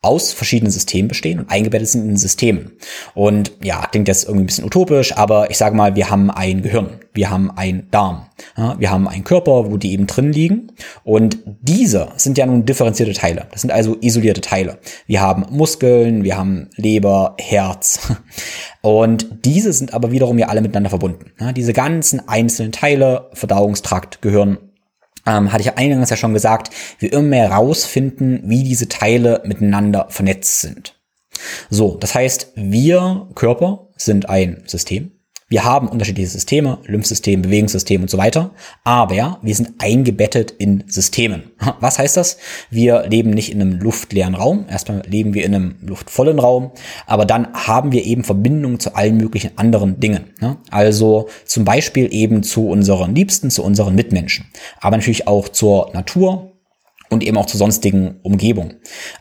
aus verschiedenen Systemen bestehen und eingebettet sind in Systemen. Und ja, klingt jetzt irgendwie ein bisschen utopisch, aber ich sage mal, wir haben ein Gehirn, wir haben einen Darm, ja, wir haben einen Körper, wo die eben drin liegen. Und diese sind ja nun differenzierte Teile. Das sind also isolierte Teile. Wir haben Muskeln, wir haben Leber, Herz. Und diese sind aber wiederum ja alle miteinander verbunden. Ja, diese ganzen einzelnen Teile, Verdauungstrakt, Gehirn, ähm, hatte ich eingangs ja schon gesagt, wir immer mehr rausfinden, wie diese Teile miteinander vernetzt sind. So, das heißt, wir Körper sind ein System. Wir haben unterschiedliche Systeme, Lymphsystem, Bewegungssystem und so weiter, aber wir sind eingebettet in Systemen. Was heißt das? Wir leben nicht in einem luftleeren Raum. Erstmal leben wir in einem luftvollen Raum, aber dann haben wir eben Verbindungen zu allen möglichen anderen Dingen. Also zum Beispiel eben zu unseren Liebsten, zu unseren Mitmenschen, aber natürlich auch zur Natur, und eben auch zur sonstigen Umgebung.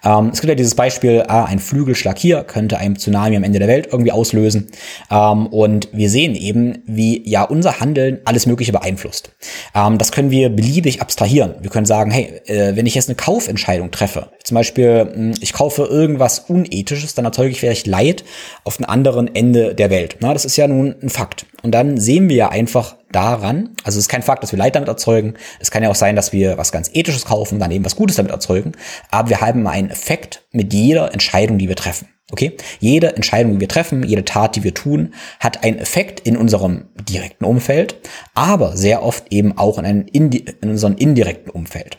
Ähm, es gibt ja dieses Beispiel, ah, ein Flügelschlag hier könnte ein Tsunami am Ende der Welt irgendwie auslösen. Ähm, und wir sehen eben, wie ja unser Handeln alles Mögliche beeinflusst. Ähm, das können wir beliebig abstrahieren. Wir können sagen, hey, äh, wenn ich jetzt eine Kaufentscheidung treffe, zum Beispiel, hm, ich kaufe irgendwas Unethisches, dann erzeuge ich vielleicht Leid auf einem anderen Ende der Welt. Na, das ist ja nun ein Fakt. Und dann sehen wir ja einfach daran, also es ist kein Fakt, dass wir Leid damit erzeugen. Es kann ja auch sein, dass wir was ganz Ethisches kaufen, dann eben was Gutes damit erzeugen. Aber wir haben einen Effekt mit jeder Entscheidung, die wir treffen. Okay? Jede Entscheidung, die wir treffen, jede Tat, die wir tun, hat einen Effekt in unserem direkten Umfeld, aber sehr oft eben auch in, einem in unserem indirekten Umfeld.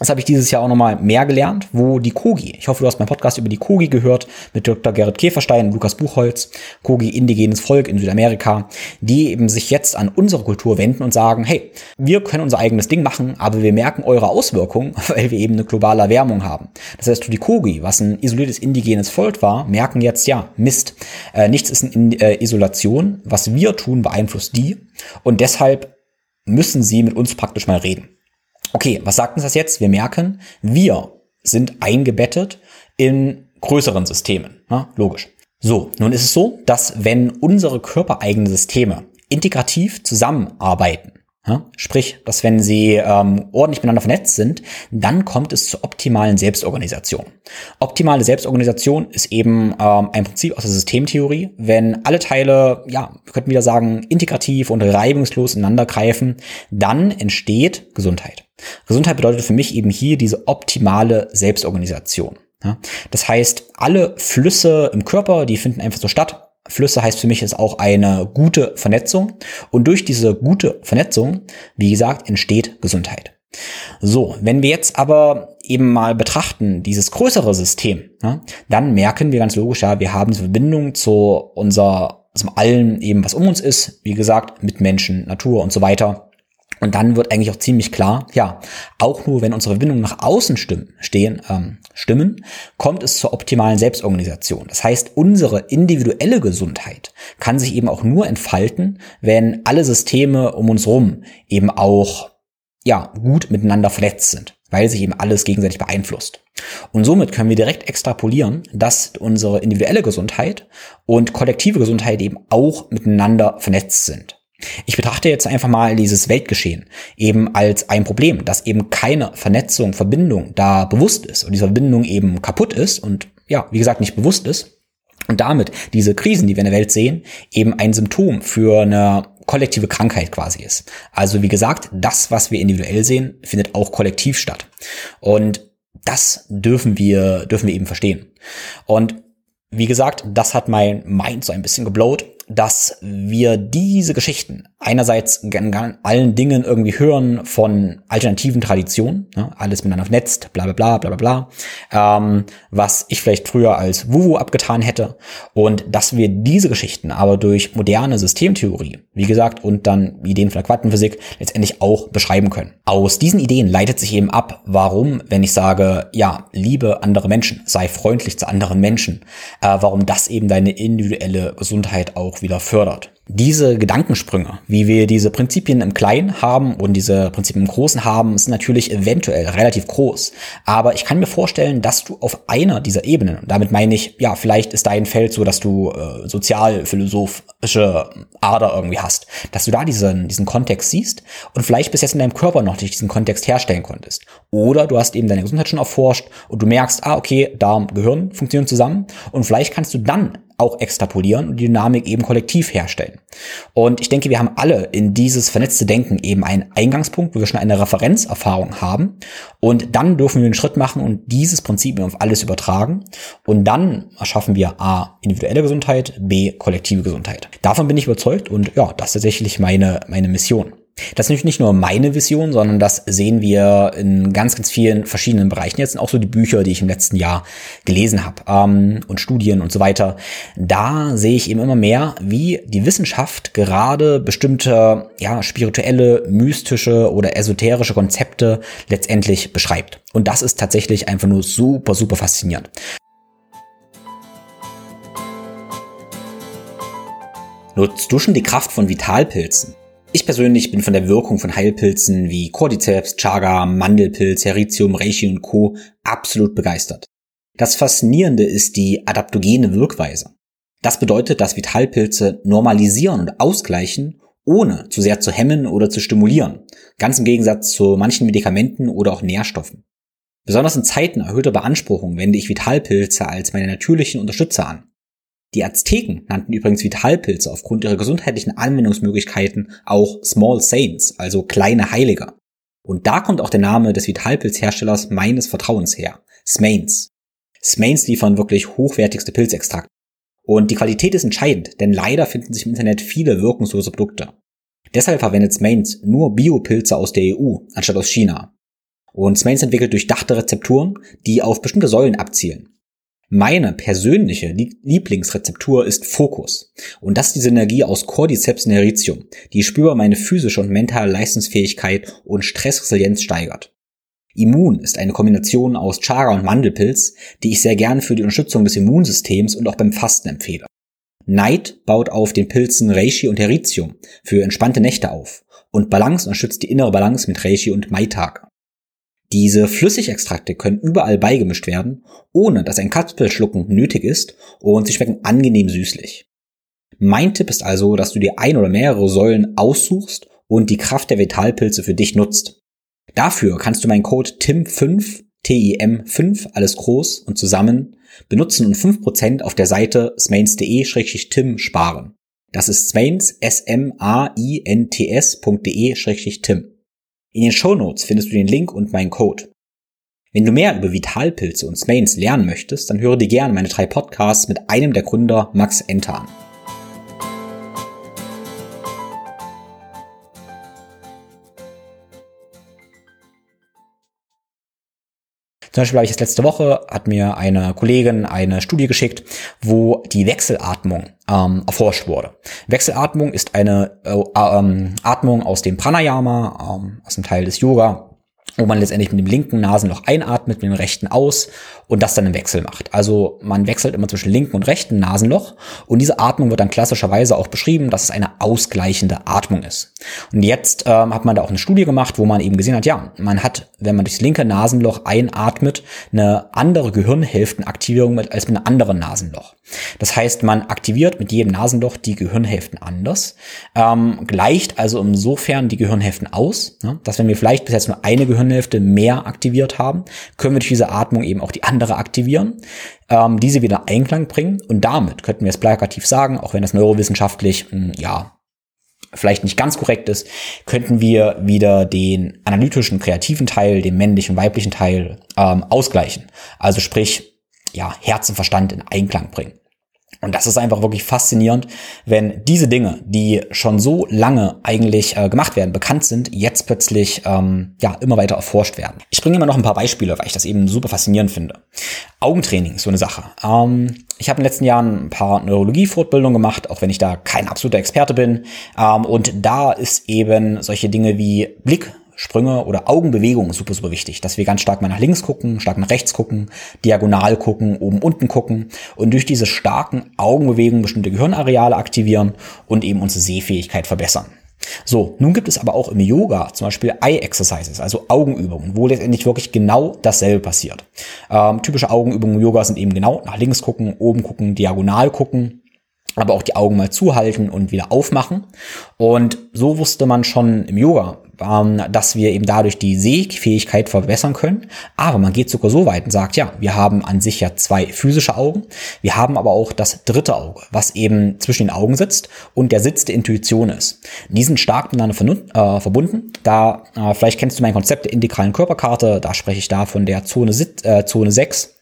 Das habe ich dieses Jahr auch nochmal mehr gelernt, wo die Kogi, ich hoffe, du hast meinen Podcast über die Kogi gehört, mit Dr. Gerrit Käferstein und Lukas Buchholz, Kogi, indigenes Volk in Südamerika, die eben sich jetzt an unsere Kultur wenden und sagen, hey, wir können unser eigenes Ding machen, aber wir merken eure Auswirkungen, weil wir eben eine globale Erwärmung haben. Das heißt, die Kogi, was ein isoliertes indigenes Volk war, merken jetzt, ja, Mist, äh, nichts ist in äh, Isolation, was wir tun, beeinflusst die und deshalb müssen sie mit uns praktisch mal reden. Okay, was sagt uns das jetzt? Wir merken, wir sind eingebettet in größeren Systemen. Ja, logisch. So, nun ist es so, dass wenn unsere körpereigenen Systeme integrativ zusammenarbeiten, ja, sprich, dass wenn sie ähm, ordentlich miteinander vernetzt sind, dann kommt es zur optimalen Selbstorganisation. Optimale Selbstorganisation ist eben ähm, ein Prinzip aus der Systemtheorie. Wenn alle Teile, ja, wir könnten wieder sagen, integrativ und reibungslos ineinander greifen, dann entsteht Gesundheit. Gesundheit bedeutet für mich eben hier diese optimale Selbstorganisation. Das heißt, alle Flüsse im Körper, die finden einfach so statt. Flüsse heißt für mich ist auch eine gute Vernetzung. Und durch diese gute Vernetzung, wie gesagt, entsteht Gesundheit. So, wenn wir jetzt aber eben mal betrachten, dieses größere System, dann merken wir ganz logisch, ja, wir haben diese Verbindung zu unser, zum allen eben, was um uns ist, wie gesagt, mit Menschen, Natur und so weiter. Und dann wird eigentlich auch ziemlich klar, ja, auch nur wenn unsere Verbindungen nach außen stimmen, stehen, ähm, stimmen, kommt es zur optimalen Selbstorganisation. Das heißt, unsere individuelle Gesundheit kann sich eben auch nur entfalten, wenn alle Systeme um uns rum eben auch, ja, gut miteinander vernetzt sind, weil sich eben alles gegenseitig beeinflusst. Und somit können wir direkt extrapolieren, dass unsere individuelle Gesundheit und kollektive Gesundheit eben auch miteinander vernetzt sind. Ich betrachte jetzt einfach mal dieses Weltgeschehen eben als ein Problem, dass eben keine Vernetzung, Verbindung da bewusst ist und diese Verbindung eben kaputt ist und ja, wie gesagt, nicht bewusst ist. Und damit diese Krisen, die wir in der Welt sehen, eben ein Symptom für eine kollektive Krankheit quasi ist. Also wie gesagt, das, was wir individuell sehen, findet auch kollektiv statt. Und das dürfen wir, dürfen wir eben verstehen. Und wie gesagt, das hat mein Mind so ein bisschen geblowt dass wir diese Geschichten einerseits an allen Dingen irgendwie hören von alternativen Traditionen, ne, alles miteinander vernetzt, bla bla bla bla bla bla, ähm, was ich vielleicht früher als Wuwu abgetan hätte und dass wir diese Geschichten aber durch moderne Systemtheorie, wie gesagt, und dann Ideen von der Quantenphysik letztendlich auch beschreiben können. Aus diesen Ideen leitet sich eben ab, warum, wenn ich sage, ja, liebe andere Menschen, sei freundlich zu anderen Menschen, äh, warum das eben deine individuelle Gesundheit auch auch wieder fördert. Diese Gedankensprünge, wie wir diese Prinzipien im Kleinen haben und diese Prinzipien im Großen haben, sind natürlich eventuell relativ groß. Aber ich kann mir vorstellen, dass du auf einer dieser Ebenen, damit meine ich, ja, vielleicht ist dein Feld so, dass du äh, sozialphilosophische Ader irgendwie hast, dass du da diesen, diesen Kontext siehst und vielleicht bis jetzt in deinem Körper noch nicht diesen Kontext herstellen konntest. Oder du hast eben deine Gesundheit schon erforscht und du merkst, ah, okay, Darm, Gehirn funktionieren zusammen und vielleicht kannst du dann auch extrapolieren und die Dynamik eben kollektiv herstellen. Und ich denke, wir haben alle in dieses vernetzte Denken eben einen Eingangspunkt, wo wir schon eine Referenzerfahrung haben. Und dann dürfen wir einen Schritt machen und dieses Prinzip auf alles übertragen. Und dann erschaffen wir A, individuelle Gesundheit, B, kollektive Gesundheit. Davon bin ich überzeugt und ja, das ist tatsächlich meine, meine Mission. Das ist nicht nur meine Vision, sondern das sehen wir in ganz, ganz vielen verschiedenen Bereichen. Jetzt sind auch so die Bücher, die ich im letzten Jahr gelesen habe ähm, und Studien und so weiter. Da sehe ich eben immer mehr, wie die Wissenschaft gerade bestimmte ja, spirituelle, mystische oder esoterische Konzepte letztendlich beschreibt. Und das ist tatsächlich einfach nur super, super faszinierend. Nutzt du schon die Kraft von Vitalpilzen? Ich persönlich bin von der Wirkung von Heilpilzen wie Cordyceps, Chaga, Mandelpilz, Heritium, Reishi und Co. absolut begeistert. Das Faszinierende ist die adaptogene Wirkweise. Das bedeutet, dass Vitalpilze normalisieren und ausgleichen, ohne zu sehr zu hemmen oder zu stimulieren. Ganz im Gegensatz zu manchen Medikamenten oder auch Nährstoffen. Besonders in Zeiten erhöhter Beanspruchung wende ich Vitalpilze als meine natürlichen Unterstützer an. Die Azteken nannten übrigens Vitalpilze aufgrund ihrer gesundheitlichen Anwendungsmöglichkeiten auch Small Saints, also kleine Heilige. Und da kommt auch der Name des Vitalpilzherstellers meines Vertrauens her, Smains. Smains liefern wirklich hochwertigste Pilzextrakte. Und die Qualität ist entscheidend, denn leider finden sich im Internet viele wirkungslose Produkte. Deshalb verwendet Smains nur Biopilze aus der EU, anstatt aus China. Und Smains entwickelt durchdachte Rezepturen, die auf bestimmte Säulen abzielen. Meine persönliche Lieblingsrezeptur ist Fokus. Und das ist die Synergie aus Cordyceps neritium, die spürbar meine physische und mentale Leistungsfähigkeit und Stressresilienz steigert. Immun ist eine Kombination aus Chaga und Mandelpilz, die ich sehr gern für die Unterstützung des Immunsystems und auch beim Fasten empfehle. Neid baut auf den Pilzen Reishi und Heritium für entspannte Nächte auf und Balance unterstützt die innere Balance mit Reishi und Maitake. Diese Flüssigextrakte können überall beigemischt werden, ohne dass ein Kapselschlucken nötig ist und sie schmecken angenehm süßlich. Mein Tipp ist also, dass du dir ein oder mehrere Säulen aussuchst und die Kraft der Vitalpilze für dich nutzt. Dafür kannst du meinen Code TIM5, TIM5, alles groß und zusammen, benutzen und 5% auf der Seite smains.de-tim sparen. Das ist smains, s-m-a-i-n-t-s.de-tim. In den Show Notes findest du den Link und meinen Code. Wenn du mehr über Vitalpilze und Smains lernen möchtest, dann höre dir gerne meine drei Podcasts mit einem der Gründer Max Enter an. Zum Beispiel habe ich jetzt letzte Woche, hat mir eine Kollegin eine Studie geschickt, wo die Wechselatmung ähm, erforscht wurde. Wechselatmung ist eine äh, äh, Atmung aus dem Pranayama, ähm, aus dem Teil des Yoga, wo man letztendlich mit dem linken Nasenloch einatmet, mit dem rechten aus und das dann im Wechsel macht. Also man wechselt immer zwischen linken und rechten Nasenloch und diese Atmung wird dann klassischerweise auch beschrieben, dass es eine ausgleichende Atmung ist. Und jetzt ähm, hat man da auch eine Studie gemacht, wo man eben gesehen hat, ja, man hat, wenn man durchs linke Nasenloch einatmet, eine andere Gehirnhälftenaktivierung mit, als mit einem anderen Nasenloch. Das heißt, man aktiviert mit jedem Nasenloch die Gehirnhälften anders, ähm, gleicht also insofern die Gehirnhälften aus, ne, dass wenn wir vielleicht bis jetzt nur eine Gehirnhälfte mehr aktiviert haben, können wir durch diese Atmung eben auch die andere aktivieren, ähm, diese wieder Einklang bringen und damit könnten wir es plakativ sagen, auch wenn das neurowissenschaftlich, mh, hm, ja, vielleicht nicht ganz korrekt ist, könnten wir wieder den analytischen, kreativen Teil, den männlichen, weiblichen Teil ähm, ausgleichen. Also sprich, ja, Herz und Verstand in Einklang bringen. Und das ist einfach wirklich faszinierend, wenn diese Dinge, die schon so lange eigentlich äh, gemacht werden, bekannt sind, jetzt plötzlich ähm, ja immer weiter erforscht werden. Ich bringe immer noch ein paar Beispiele, weil ich das eben super faszinierend finde. Augentraining ist so eine Sache. Ähm, ich habe in den letzten Jahren ein paar Neurologie-Fortbildungen gemacht, auch wenn ich da kein absoluter Experte bin. Ähm, und da ist eben solche Dinge wie Blick Sprünge oder Augenbewegungen ist super, super wichtig, dass wir ganz stark mal nach links gucken, stark nach rechts gucken, diagonal gucken, oben, unten gucken und durch diese starken Augenbewegungen bestimmte Gehirnareale aktivieren und eben unsere Sehfähigkeit verbessern. So, nun gibt es aber auch im Yoga zum Beispiel Eye Exercises, also Augenübungen, wo letztendlich wirklich genau dasselbe passiert. Ähm, typische Augenübungen im Yoga sind eben genau nach links gucken, oben gucken, diagonal gucken aber auch die Augen mal zuhalten und wieder aufmachen. Und so wusste man schon im Yoga, ähm, dass wir eben dadurch die Sehfähigkeit verbessern können. Aber man geht sogar so weit und sagt, ja, wir haben an sich ja zwei physische Augen. Wir haben aber auch das dritte Auge, was eben zwischen den Augen sitzt und der Sitz der Intuition ist. Die sind stark miteinander äh, verbunden. Da, äh, vielleicht kennst du mein Konzept der integralen Körperkarte. Da spreche ich da von der Zone, äh, Zone 6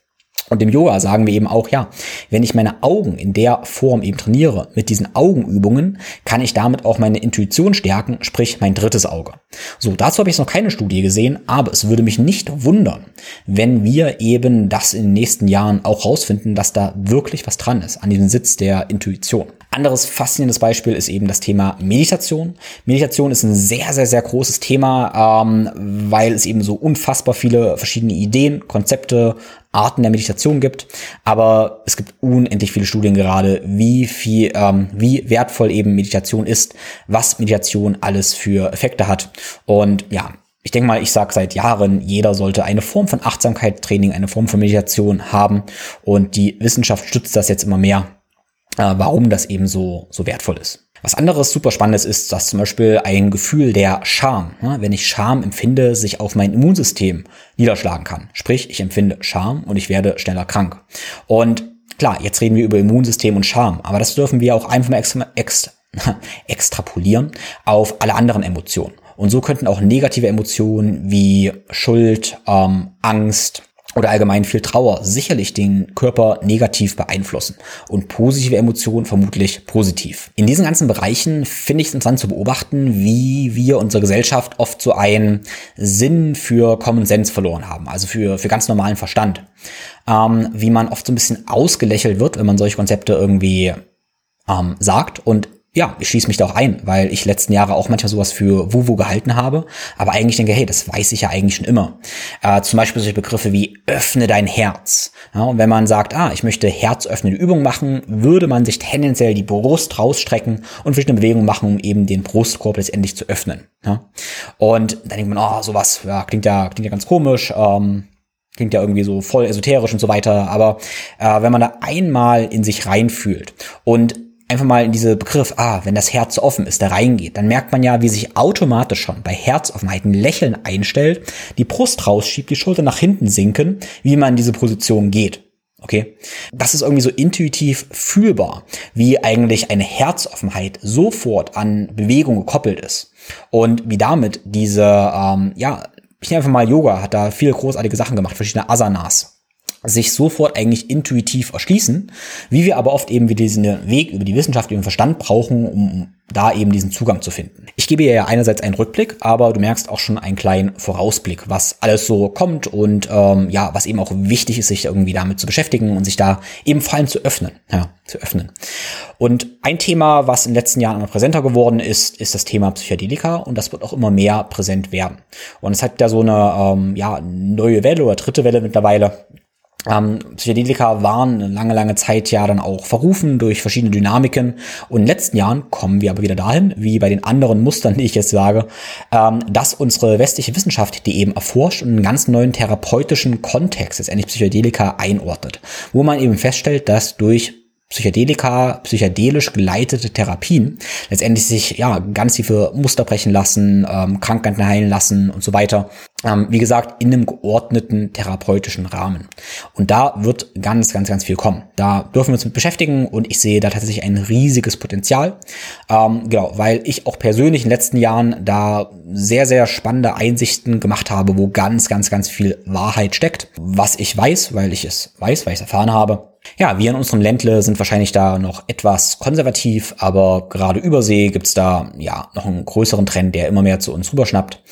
und im Yoga sagen wir eben auch, ja, wenn ich meine Augen in der Form eben trainiere, mit diesen Augenübungen, kann ich damit auch meine Intuition stärken, sprich mein drittes Auge. So, dazu habe ich noch keine Studie gesehen, aber es würde mich nicht wundern, wenn wir eben das in den nächsten Jahren auch rausfinden, dass da wirklich was dran ist, an diesem Sitz der Intuition. Anderes faszinierendes Beispiel ist eben das Thema Meditation. Meditation ist ein sehr, sehr, sehr großes Thema, ähm, weil es eben so unfassbar viele verschiedene Ideen, Konzepte, Arten der Meditation gibt. Aber es gibt unendlich viele Studien gerade, wie viel, ähm, wie wertvoll eben Meditation ist, was Meditation alles für Effekte hat. Und ja, ich denke mal, ich sage seit Jahren, jeder sollte eine Form von Achtsamkeitstraining, eine Form von Meditation haben. Und die Wissenschaft stützt das jetzt immer mehr äh, warum das eben so, so wertvoll ist. Was anderes super spannendes ist, dass zum Beispiel ein Gefühl der Scham, ne, wenn ich Scham empfinde, sich auf mein Immunsystem niederschlagen kann. Sprich, ich empfinde Scham und ich werde schneller krank. Und klar, jetzt reden wir über Immunsystem und Scham, aber das dürfen wir auch einfach mal extra, extra, extrapolieren auf alle anderen Emotionen. Und so könnten auch negative Emotionen wie Schuld, ähm, Angst, oder allgemein viel Trauer sicherlich den Körper negativ beeinflussen und positive Emotionen vermutlich positiv. In diesen ganzen Bereichen finde ich es interessant zu beobachten, wie wir unsere Gesellschaft oft so einen Sinn für Common Sense verloren haben, also für, für ganz normalen Verstand. Ähm, wie man oft so ein bisschen ausgelächelt wird, wenn man solche Konzepte irgendwie ähm, sagt und ja, ich schließe mich da auch ein, weil ich letzten Jahre auch manchmal sowas für Wuwu gehalten habe, aber eigentlich denke, hey, das weiß ich ja eigentlich schon immer. Äh, zum Beispiel solche Begriffe wie öffne dein Herz. Ja, und wenn man sagt, ah, ich möchte herzöffnende Übung machen, würde man sich tendenziell die Brust rausstrecken und eine Bewegung machen, um eben den Brustkorb letztendlich zu öffnen. Ja? Und dann denkt man, oh, sowas, ja, klingt ja, klingt ja ganz komisch, ähm, Klingt ja irgendwie so voll esoterisch und so weiter, aber äh, wenn man da einmal in sich reinfühlt und einfach mal in diese Begriff, ah, wenn das Herz offen ist, da reingeht, dann merkt man ja, wie sich automatisch schon bei Herzoffenheit ein Lächeln einstellt, die Brust rausschiebt, die Schulter nach hinten sinken, wie man in diese Position geht. Okay? Das ist irgendwie so intuitiv fühlbar, wie eigentlich eine Herzoffenheit sofort an Bewegung gekoppelt ist. Und wie damit diese, ähm, ja, ich nenne einfach mal Yoga, hat da viele großartige Sachen gemacht, verschiedene Asanas sich sofort eigentlich intuitiv erschließen, wie wir aber oft eben wieder diesen Weg über die Wissenschaft, über den Verstand brauchen, um da eben diesen Zugang zu finden. Ich gebe ja einerseits einen Rückblick, aber du merkst auch schon einen kleinen Vorausblick, was alles so kommt und ähm, ja, was eben auch wichtig ist, sich irgendwie damit zu beschäftigen und sich da eben vor allem zu öffnen, ja, zu öffnen. Und ein Thema, was in den letzten Jahren immer präsenter geworden ist, ist das Thema Psychedelika und das wird auch immer mehr präsent werden. Und es hat ja so eine ähm, ja, neue Welle oder dritte Welle mittlerweile ähm, Psychedelika waren lange, lange Zeit ja dann auch verrufen durch verschiedene Dynamiken. Und in den letzten Jahren kommen wir aber wieder dahin, wie bei den anderen Mustern, die ich jetzt sage, ähm, dass unsere westliche Wissenschaft die eben erforscht und einen ganz neuen therapeutischen Kontext, jetzt endlich Psychedelika, einordnet. Wo man eben feststellt, dass durch Psychedelika, psychedelisch geleitete Therapien letztendlich sich ja ganz tiefe Muster brechen lassen, ähm, Krankheiten heilen lassen und so weiter. Ähm, wie gesagt, in einem geordneten therapeutischen Rahmen. Und da wird ganz, ganz, ganz viel kommen. Da dürfen wir uns mit beschäftigen und ich sehe da tatsächlich ein riesiges Potenzial. Ähm, genau, weil ich auch persönlich in den letzten Jahren da sehr, sehr spannende Einsichten gemacht habe, wo ganz, ganz, ganz viel Wahrheit steckt. Was ich weiß, weil ich es weiß, weil ich es erfahren habe ja, wir in unserem Ländle sind wahrscheinlich da noch etwas konservativ, aber gerade Übersee gibt's da ja noch einen größeren Trend, der immer mehr zu uns rüberschnappt.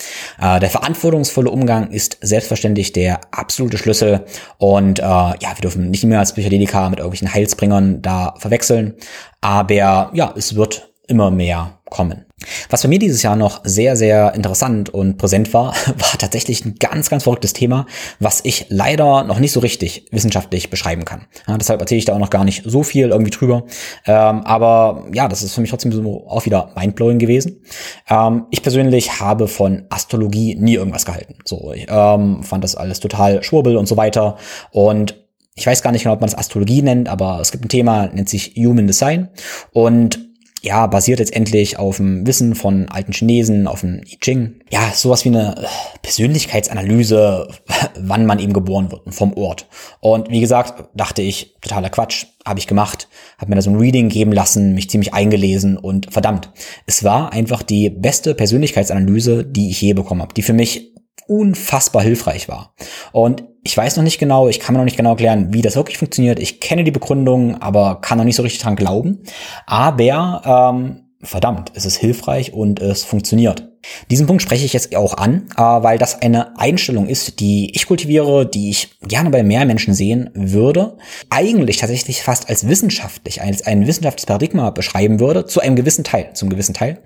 Äh, der verantwortungsvolle Umgang ist selbstverständlich der absolute Schlüssel und äh, ja, wir dürfen nicht mehr als Psychedelika mit irgendwelchen Heilsbringern da verwechseln, aber ja, es wird immer mehr kommen. Was bei mir dieses Jahr noch sehr, sehr interessant und präsent war, war tatsächlich ein ganz, ganz verrücktes Thema, was ich leider noch nicht so richtig wissenschaftlich beschreiben kann. Ja, deshalb erzähle ich da auch noch gar nicht so viel irgendwie drüber. Ähm, aber ja, das ist für mich trotzdem so auch wieder mindblowing gewesen. Ähm, ich persönlich habe von Astrologie nie irgendwas gehalten. So, ich ähm, fand das alles total schwurbel und so weiter. Und ich weiß gar nicht genau, ob man das Astrologie nennt, aber es gibt ein Thema, nennt sich Human Design. Und ja, basiert letztendlich auf dem Wissen von alten Chinesen, auf dem I Ching. Ja, sowas wie eine äh, Persönlichkeitsanalyse, wann man eben geboren wird, vom Ort. Und wie gesagt, dachte ich, totaler Quatsch, habe ich gemacht, habe mir da so ein Reading geben lassen, mich ziemlich eingelesen und verdammt, es war einfach die beste Persönlichkeitsanalyse, die ich je bekommen habe, die für mich unfassbar hilfreich war. Und ich weiß noch nicht genau, ich kann mir noch nicht genau erklären, wie das wirklich funktioniert. Ich kenne die Begründung, aber kann noch nicht so richtig dran glauben. Aber ähm, verdammt, es ist hilfreich und es funktioniert. Diesen Punkt spreche ich jetzt auch an, äh, weil das eine Einstellung ist, die ich kultiviere, die ich gerne bei mehr Menschen sehen würde, eigentlich tatsächlich fast als wissenschaftlich, als ein wissenschaftliches Paradigma beschreiben würde, zu einem gewissen Teil, zum gewissen Teil,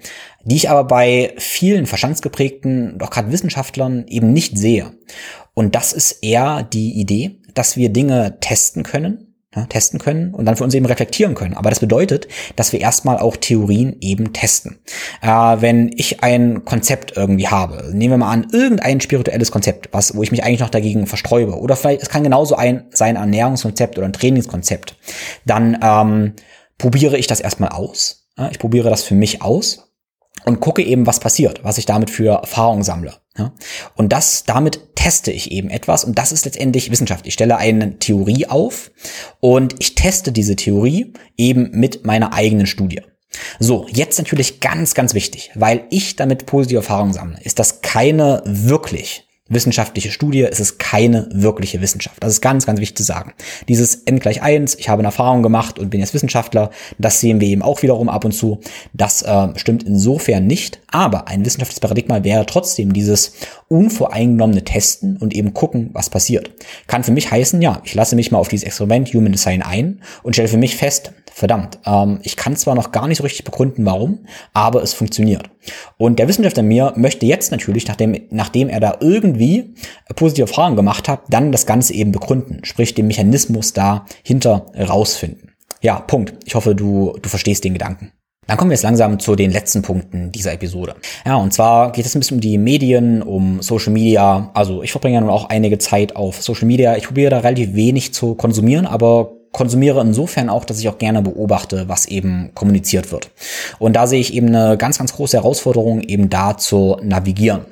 die ich aber bei vielen verstandsgeprägten, doch gerade Wissenschaftlern eben nicht sehe. Und das ist eher die Idee, dass wir Dinge testen können, ja, testen können und dann für uns eben reflektieren können. Aber das bedeutet, dass wir erstmal auch Theorien eben testen. Äh, wenn ich ein Konzept irgendwie habe, nehmen wir mal an, irgendein spirituelles Konzept, was, wo ich mich eigentlich noch dagegen versträube, oder vielleicht, es kann genauso ein, sein Ernährungskonzept oder ein Trainingskonzept, dann ähm, probiere ich das erstmal aus. Ich probiere das für mich aus und gucke eben, was passiert, was ich damit für Erfahrungen sammle. Ja? Und das, damit teste ich eben etwas und das ist letztendlich Wissenschaft. Ich stelle eine Theorie auf und ich teste diese Theorie eben mit meiner eigenen Studie. So, jetzt natürlich ganz, ganz wichtig, weil ich damit positive Erfahrungen sammle, ist das keine wirklich wissenschaftliche Studie, es ist keine wirkliche Wissenschaft. Das ist ganz, ganz wichtig zu sagen. Dieses N gleich eins, ich habe eine Erfahrung gemacht und bin jetzt Wissenschaftler, das sehen wir eben auch wiederum ab und zu. Das äh, stimmt insofern nicht, aber ein wissenschaftliches Paradigma wäre trotzdem dieses unvoreingenommene Testen und eben gucken, was passiert. Kann für mich heißen, ja, ich lasse mich mal auf dieses Experiment Human Design ein und stelle für mich fest, verdammt, ähm, ich kann zwar noch gar nicht so richtig begründen, warum, aber es funktioniert. Und der Wissenschaftler mir möchte jetzt natürlich, nachdem, nachdem er da irgendwie positive Fragen gemacht hat, dann das Ganze eben begründen, sprich den Mechanismus dahinter rausfinden. Ja, Punkt. Ich hoffe, du, du verstehst den Gedanken. Dann kommen wir jetzt langsam zu den letzten Punkten dieser Episode. Ja, und zwar geht es ein bisschen um die Medien, um Social Media. Also ich verbringe ja nun auch einige Zeit auf Social Media. Ich probiere da relativ wenig zu konsumieren, aber konsumiere insofern auch, dass ich auch gerne beobachte, was eben kommuniziert wird. Und da sehe ich eben eine ganz, ganz große Herausforderung, eben da zu navigieren.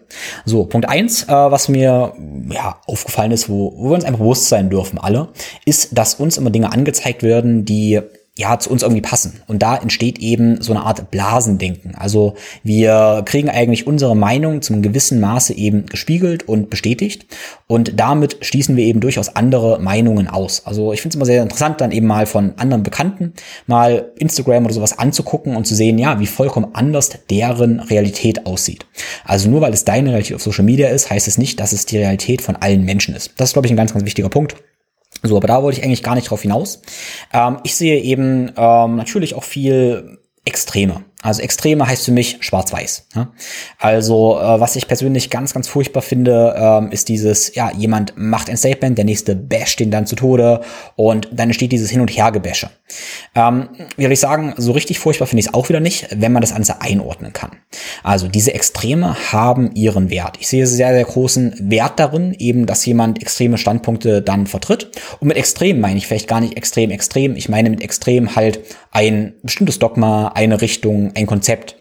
So, Punkt eins, äh, was mir ja aufgefallen ist, wo, wo wir uns einfach bewusst sein dürfen, alle, ist, dass uns immer Dinge angezeigt werden, die ja, zu uns irgendwie passen. Und da entsteht eben so eine Art Blasendenken. Also wir kriegen eigentlich unsere Meinung zum gewissen Maße eben gespiegelt und bestätigt. Und damit schließen wir eben durchaus andere Meinungen aus. Also ich finde es immer sehr interessant, dann eben mal von anderen Bekannten mal Instagram oder sowas anzugucken und zu sehen, ja, wie vollkommen anders deren Realität aussieht. Also nur weil es deine Realität auf Social Media ist, heißt es nicht, dass es die Realität von allen Menschen ist. Das ist, glaube ich, ein ganz, ganz wichtiger Punkt. So, aber da wollte ich eigentlich gar nicht drauf hinaus. Ähm, ich sehe eben ähm, natürlich auch viel Extreme. Also Extreme heißt für mich schwarz-weiß. Ja? Also äh, was ich persönlich ganz, ganz furchtbar finde, ähm, ist dieses, ja, jemand macht ein Statement, der nächste basht ihn dann zu Tode und dann entsteht dieses Hin- und Hergebäsche. Ähm, wie soll ich sagen, so richtig furchtbar finde ich es auch wieder nicht, wenn man das Ganze einordnen kann. Also diese Extreme haben ihren Wert. Ich sehe sehr, sehr großen Wert darin, eben, dass jemand extreme Standpunkte dann vertritt. Und mit extrem meine ich vielleicht gar nicht extrem extrem. Ich meine mit extrem halt ein bestimmtes Dogma, eine Richtung, ein Konzept.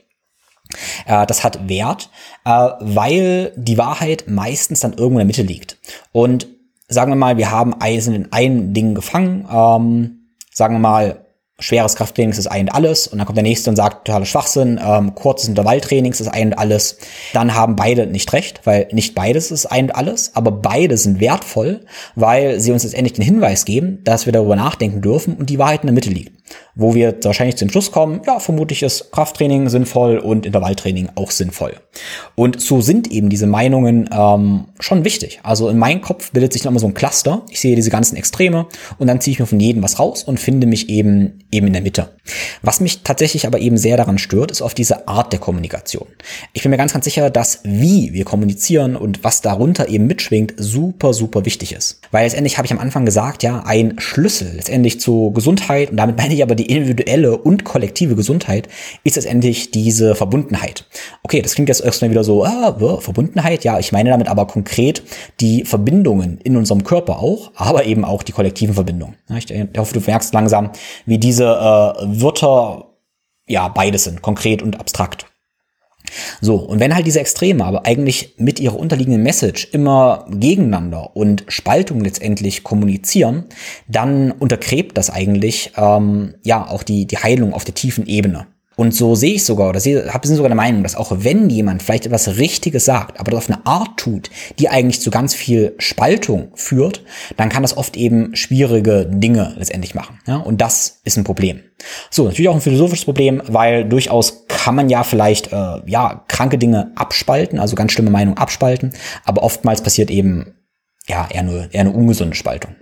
Äh, das hat Wert, äh, weil die Wahrheit meistens dann irgendwo in der Mitte liegt. Und sagen wir mal, wir haben Eisen in ein Ding gefangen, ähm, sagen wir mal, schweres Krafttraining ist ein und alles und dann kommt der nächste und sagt totaler Schwachsinn, ähm, kurzes Intervalltraining ist ein und alles, dann haben beide nicht recht, weil nicht beides ist ein und alles, aber beide sind wertvoll, weil sie uns letztendlich den Hinweis geben, dass wir darüber nachdenken dürfen und die Wahrheit in der Mitte liegt. Wo wir wahrscheinlich zum Schluss kommen, ja, vermutlich ist Krafttraining sinnvoll und Intervalltraining auch sinnvoll. Und so sind eben diese Meinungen ähm, schon wichtig. Also in meinem Kopf bildet sich dann immer so ein Cluster. Ich sehe diese ganzen Extreme und dann ziehe ich mir von jedem was raus und finde mich eben eben in der Mitte. Was mich tatsächlich aber eben sehr daran stört, ist auf diese Art der Kommunikation. Ich bin mir ganz, ganz sicher, dass wie wir kommunizieren und was darunter eben mitschwingt, super, super wichtig ist. Weil letztendlich habe ich am Anfang gesagt, ja, ein Schlüssel letztendlich zu Gesundheit und damit meine ich aber die individuelle und kollektive Gesundheit ist letztendlich diese Verbundenheit. Okay, das klingt jetzt erstmal wieder so, ah, Verbundenheit, ja, ich meine damit aber konkret die Verbindungen in unserem Körper auch, aber eben auch die kollektiven Verbindungen. Ich hoffe, du merkst langsam, wie diese äh, Wörter ja beides sind, konkret und abstrakt. So, und wenn halt diese Extreme aber eigentlich mit ihrer unterliegenden Message immer gegeneinander und Spaltung letztendlich kommunizieren, dann untergräbt das eigentlich ähm, ja auch die, die Heilung auf der tiefen Ebene. Und so sehe ich sogar, oder habe sogar der Meinung, dass auch wenn jemand vielleicht etwas Richtiges sagt, aber das auf eine Art tut, die eigentlich zu ganz viel Spaltung führt, dann kann das oft eben schwierige Dinge letztendlich machen. Ja? Und das ist ein Problem. So, natürlich auch ein philosophisches Problem, weil durchaus kann man ja vielleicht äh, ja kranke Dinge abspalten, also ganz schlimme Meinungen abspalten, aber oftmals passiert eben ja eher nur eher eine ungesunde Spaltung.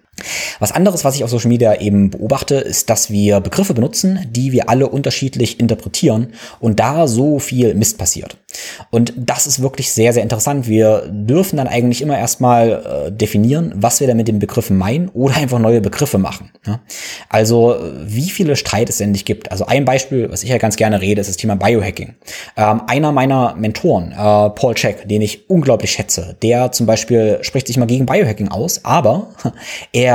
Was anderes, was ich auf Social Media eben beobachte, ist, dass wir Begriffe benutzen, die wir alle unterschiedlich interpretieren und da so viel Mist passiert. Und das ist wirklich sehr, sehr interessant. Wir dürfen dann eigentlich immer erstmal äh, definieren, was wir da mit den Begriffen meinen oder einfach neue Begriffe machen. Ja? Also wie viele Streit es endlich gibt. Also ein Beispiel, was ich ja ganz gerne rede, ist das Thema Biohacking. Ähm, einer meiner Mentoren, äh, Paul Check, den ich unglaublich schätze, der zum Beispiel spricht sich mal gegen Biohacking aus, aber er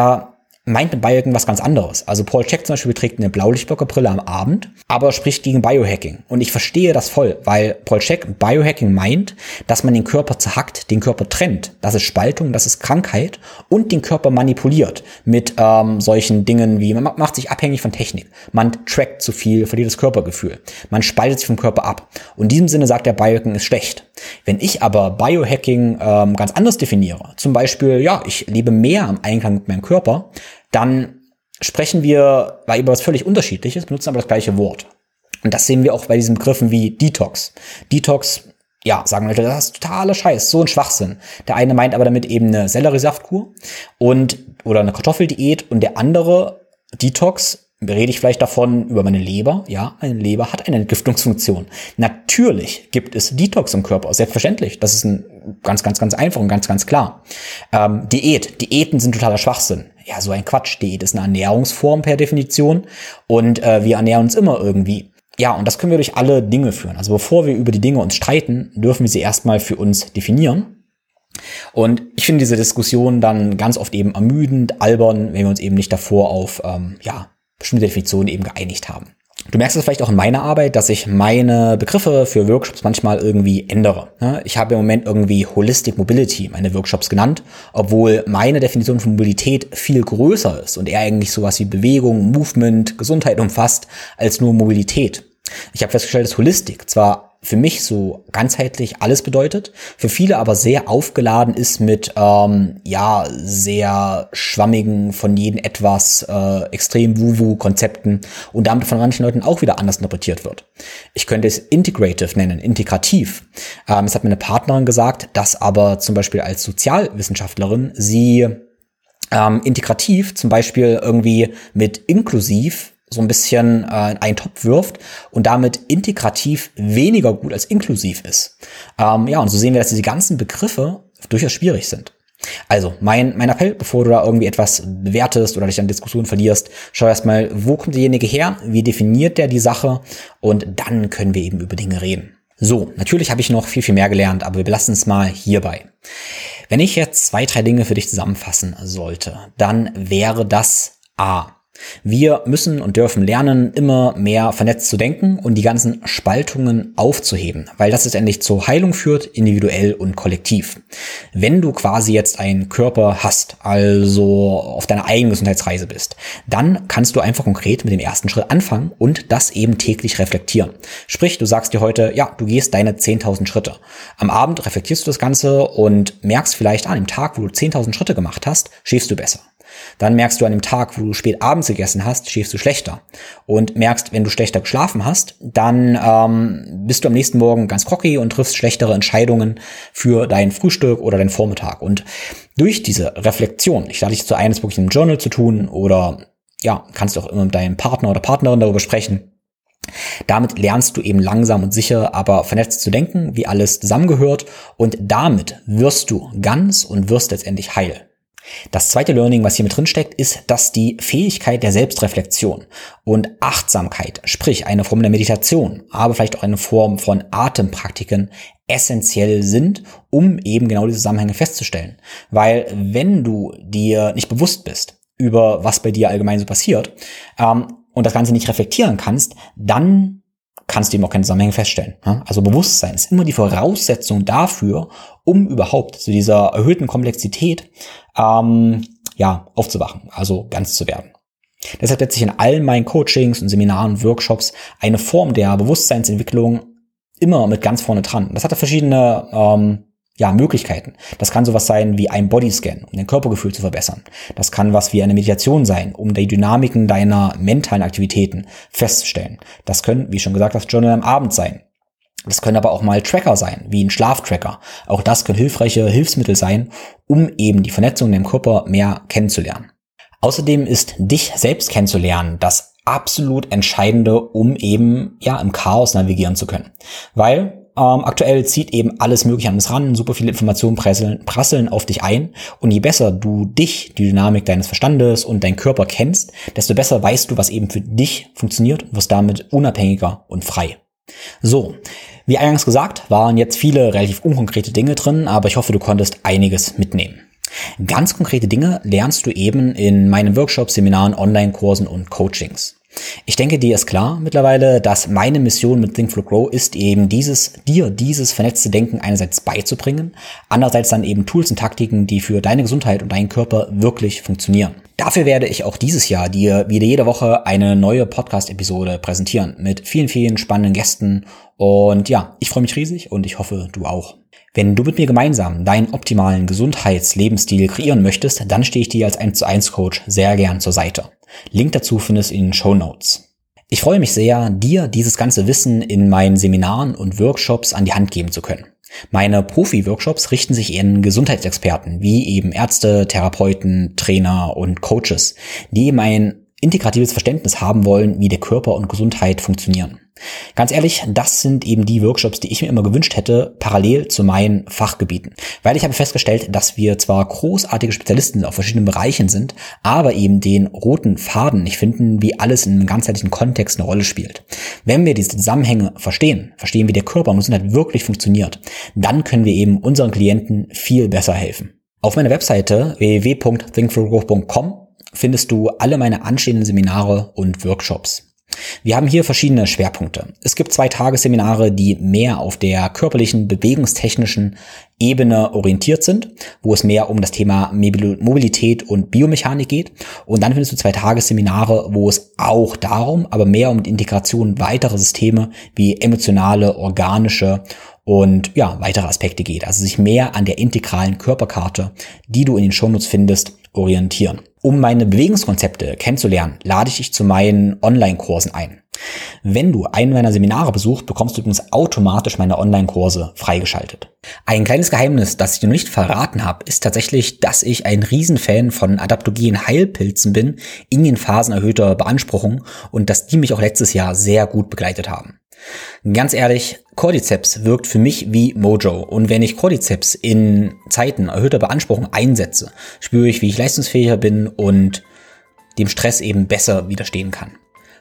meint mit Biohacking was ganz anderes. Also Paul Check zum Beispiel trägt eine Blaulichtblockerbrille am Abend, aber spricht gegen Biohacking. Und ich verstehe das voll, weil Paul Check Biohacking meint, dass man den Körper zerhackt, den Körper trennt. Das ist Spaltung, das ist Krankheit und den Körper manipuliert mit ähm, solchen Dingen wie, man macht sich abhängig von Technik. Man trackt zu viel, verliert das Körpergefühl. Man spaltet sich vom Körper ab. Und in diesem Sinne sagt er, Biohacking ist schlecht. Wenn ich aber Biohacking ähm, ganz anders definiere, zum Beispiel, ja, ich lebe mehr im Einklang mit meinem Körper, dann sprechen wir über was völlig Unterschiedliches, benutzen aber das gleiche Wort. Und das sehen wir auch bei diesen Begriffen wie Detox. Detox, ja, sagen Leute, das ist totaler Scheiß, so ein Schwachsinn. Der eine meint aber damit eben eine Selleriesaftkur und oder eine Kartoffeldiät und der andere Detox rede ich vielleicht davon über meine Leber. Ja, meine Leber hat eine Entgiftungsfunktion. Natürlich gibt es Detox im Körper, selbstverständlich. Das ist ein ganz, ganz, ganz einfach und ganz, ganz klar. Ähm, Diät. Diäten sind totaler Schwachsinn. Ja, so ein Quatsch. Diät ist eine Ernährungsform per Definition und äh, wir ernähren uns immer irgendwie. Ja, und das können wir durch alle Dinge führen. Also bevor wir über die Dinge uns streiten, dürfen wir sie erstmal für uns definieren. Und ich finde diese Diskussion dann ganz oft eben ermüdend, albern, wenn wir uns eben nicht davor auf ähm, ja, bestimmte Definitionen eben geeinigt haben. Du merkst es vielleicht auch in meiner Arbeit, dass ich meine Begriffe für Workshops manchmal irgendwie ändere. Ich habe im Moment irgendwie Holistic Mobility meine Workshops genannt, obwohl meine Definition von Mobilität viel größer ist und eher eigentlich sowas wie Bewegung, Movement, Gesundheit umfasst als nur Mobilität. Ich habe festgestellt, dass Holistik zwar für mich so ganzheitlich alles bedeutet, für viele aber sehr aufgeladen ist mit ähm, ja sehr schwammigen, von jedem etwas äh, extrem Wuwu-Konzepten und damit von manchen Leuten auch wieder anders interpretiert wird. Ich könnte es integrative nennen, integrativ. Ähm, es hat mir eine Partnerin gesagt, dass aber zum Beispiel als Sozialwissenschaftlerin sie ähm, integrativ zum Beispiel irgendwie mit inklusiv so ein bisschen äh, in einen Topf wirft und damit integrativ weniger gut als inklusiv ist. Ähm, ja, und so sehen wir, dass diese ganzen Begriffe durchaus schwierig sind. Also, mein, mein Appell, bevor du da irgendwie etwas bewertest oder dich an Diskussionen verlierst, schau erstmal, wo kommt derjenige her, wie definiert der die Sache und dann können wir eben über Dinge reden. So, natürlich habe ich noch viel, viel mehr gelernt, aber wir belassen es mal hierbei. Wenn ich jetzt zwei, drei Dinge für dich zusammenfassen sollte, dann wäre das A. Wir müssen und dürfen lernen, immer mehr vernetzt zu denken und die ganzen Spaltungen aufzuheben, weil das letztendlich zur Heilung führt, individuell und kollektiv. Wenn du quasi jetzt einen Körper hast, also auf deiner eigenen Gesundheitsreise bist, dann kannst du einfach konkret mit dem ersten Schritt anfangen und das eben täglich reflektieren. Sprich, du sagst dir heute, ja, du gehst deine 10.000 Schritte. Am Abend reflektierst du das Ganze und merkst vielleicht an dem Tag, wo du 10.000 Schritte gemacht hast, schläfst du besser. Dann merkst du an dem Tag, wo du spät abends abends gegessen hast, schläfst du schlechter. Und merkst, wenn du schlechter geschlafen hast, dann ähm, bist du am nächsten Morgen ganz cocky und triffst schlechtere Entscheidungen für dein Frühstück oder deinen Vormittag. Und durch diese Reflexion, ich lade dich zu eines wirklich im Journal zu tun oder ja, kannst du auch immer mit deinem Partner oder Partnerin darüber sprechen, damit lernst du eben langsam und sicher, aber vernetzt zu denken, wie alles zusammengehört und damit wirst du ganz und wirst letztendlich heil. Das zweite Learning, was hier mit drin steckt, ist, dass die Fähigkeit der Selbstreflexion und Achtsamkeit, sprich eine Form der Meditation, aber vielleicht auch eine Form von Atempraktiken essentiell sind, um eben genau diese Zusammenhänge festzustellen. Weil wenn du dir nicht bewusst bist über was bei dir allgemein so passiert, ähm, und das Ganze nicht reflektieren kannst, dann kannst du eben auch keine Zusammenhänge feststellen. Also Bewusstsein ist immer die Voraussetzung dafür, um überhaupt zu dieser erhöhten Komplexität ähm, ja, aufzuwachen, also ganz zu werden. Deshalb setze ich in allen meinen Coachings und Seminaren Workshops eine Form der Bewusstseinsentwicklung immer mit ganz vorne dran. Das hat verschiedene ähm, ja, Möglichkeiten. Das kann sowas sein wie ein Bodyscan, um dein Körpergefühl zu verbessern. Das kann was wie eine Meditation sein, um die Dynamiken deiner mentalen Aktivitäten festzustellen. Das können, wie schon gesagt, das Journal am Abend sein. Das können aber auch mal Tracker sein, wie ein Schlaftracker. Auch das können hilfreiche Hilfsmittel sein, um eben die Vernetzung im Körper mehr kennenzulernen. Außerdem ist dich selbst kennenzulernen das absolut Entscheidende, um eben ja im Chaos navigieren zu können. Weil ähm, aktuell zieht eben alles Mögliche an uns ran, super viele Informationen prasseln, prasseln auf dich ein. Und je besser du dich, die Dynamik deines Verstandes und deinen Körper kennst, desto besser weißt du, was eben für dich funktioniert und wirst damit unabhängiger und frei. So, wie eingangs gesagt, waren jetzt viele relativ unkonkrete Dinge drin, aber ich hoffe, du konntest einiges mitnehmen. Ganz konkrete Dinge lernst du eben in meinen Workshops, Seminaren, Online-Kursen und Coachings. Ich denke, dir ist klar mittlerweile, dass meine Mission mit Think Flow Grow ist eben dieses, dir dieses vernetzte Denken einerseits beizubringen, andererseits dann eben Tools und Taktiken, die für deine Gesundheit und deinen Körper wirklich funktionieren. Dafür werde ich auch dieses Jahr dir wieder jede Woche eine neue Podcast-Episode präsentieren mit vielen, vielen spannenden Gästen. Und ja, ich freue mich riesig und ich hoffe, du auch. Wenn du mit mir gemeinsam deinen optimalen Gesundheitslebensstil kreieren möchtest, dann stehe ich dir als 1 zu 1 Coach sehr gern zur Seite. Link dazu findest du in den Show Notes. Ich freue mich sehr, dir dieses ganze Wissen in meinen Seminaren und Workshops an die Hand geben zu können. Meine Profi-Workshops richten sich in Gesundheitsexperten, wie eben Ärzte, Therapeuten, Trainer und Coaches, die eben ein integratives Verständnis haben wollen, wie der Körper und Gesundheit funktionieren. Ganz ehrlich, das sind eben die Workshops, die ich mir immer gewünscht hätte, parallel zu meinen Fachgebieten. Weil ich habe festgestellt, dass wir zwar großartige Spezialisten auf verschiedenen Bereichen sind, aber eben den roten Faden nicht finden, wie alles in einem ganzheitlichen Kontext eine Rolle spielt. Wenn wir diese Zusammenhänge verstehen, verstehen, wie der Körper und Gesundheit wirklich funktioniert, dann können wir eben unseren Klienten viel besser helfen. Auf meiner Webseite www.thinkforgrowth.com findest du alle meine anstehenden Seminare und Workshops. Wir haben hier verschiedene Schwerpunkte. Es gibt zwei Tagesseminare, die mehr auf der körperlichen, bewegungstechnischen Ebene orientiert sind, wo es mehr um das Thema Mobilität und Biomechanik geht. Und dann findest du zwei Tagesseminare, wo es auch darum, aber mehr um die Integration weiterer Systeme wie emotionale, organische und ja, weitere Aspekte geht. Also sich mehr an der integralen Körperkarte, die du in den Shownotes findest, orientieren. Um meine Bewegungskonzepte kennenzulernen, lade ich dich zu meinen Online-Kursen ein. Wenn du einen meiner Seminare besuchst, bekommst du übrigens automatisch meine Online-Kurse freigeschaltet. Ein kleines Geheimnis, das ich dir noch nicht verraten habe, ist tatsächlich, dass ich ein Riesenfan von adaptogenen Heilpilzen bin in den Phasen erhöhter Beanspruchung und dass die mich auch letztes Jahr sehr gut begleitet haben. Ganz ehrlich, Cordyceps wirkt für mich wie Mojo. Und wenn ich Cordyceps in Zeiten erhöhter Beanspruchung einsetze, spüre ich, wie ich leistungsfähiger bin und dem Stress eben besser widerstehen kann.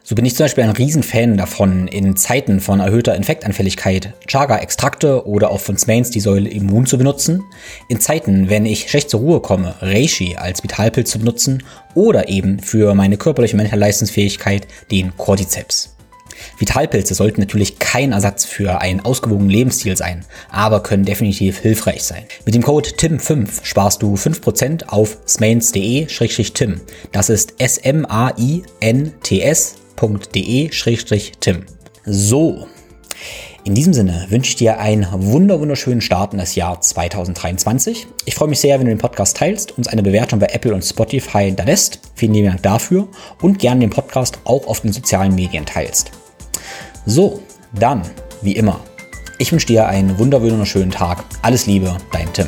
So bin ich zum Beispiel ein Riesenfan davon, in Zeiten von erhöhter Infektanfälligkeit Chaga-Extrakte oder auch von Smains die Säule Immun zu benutzen, in Zeiten, wenn ich schlecht zur Ruhe komme, Reishi als Vitalpilz zu benutzen oder eben für meine körperliche und mentale Leistungsfähigkeit den Cordyceps. Vitalpilze sollten natürlich kein Ersatz für einen ausgewogenen Lebensstil sein, aber können definitiv hilfreich sein. Mit dem Code TIM5 sparst du 5% auf smains.de-tim. Das ist S-M-A-I-N-T-S.de-tim. So. In diesem Sinne wünsche ich dir einen wunderschönen Start in das Jahr 2023. Ich freue mich sehr, wenn du den Podcast teilst, uns eine Bewertung bei Apple und Spotify da lässt. Vielen lieben Dank dafür und gerne den Podcast auch auf den sozialen Medien teilst. So, dann, wie immer, ich wünsche dir einen wunderschönen Tag. Alles Liebe, dein Tim.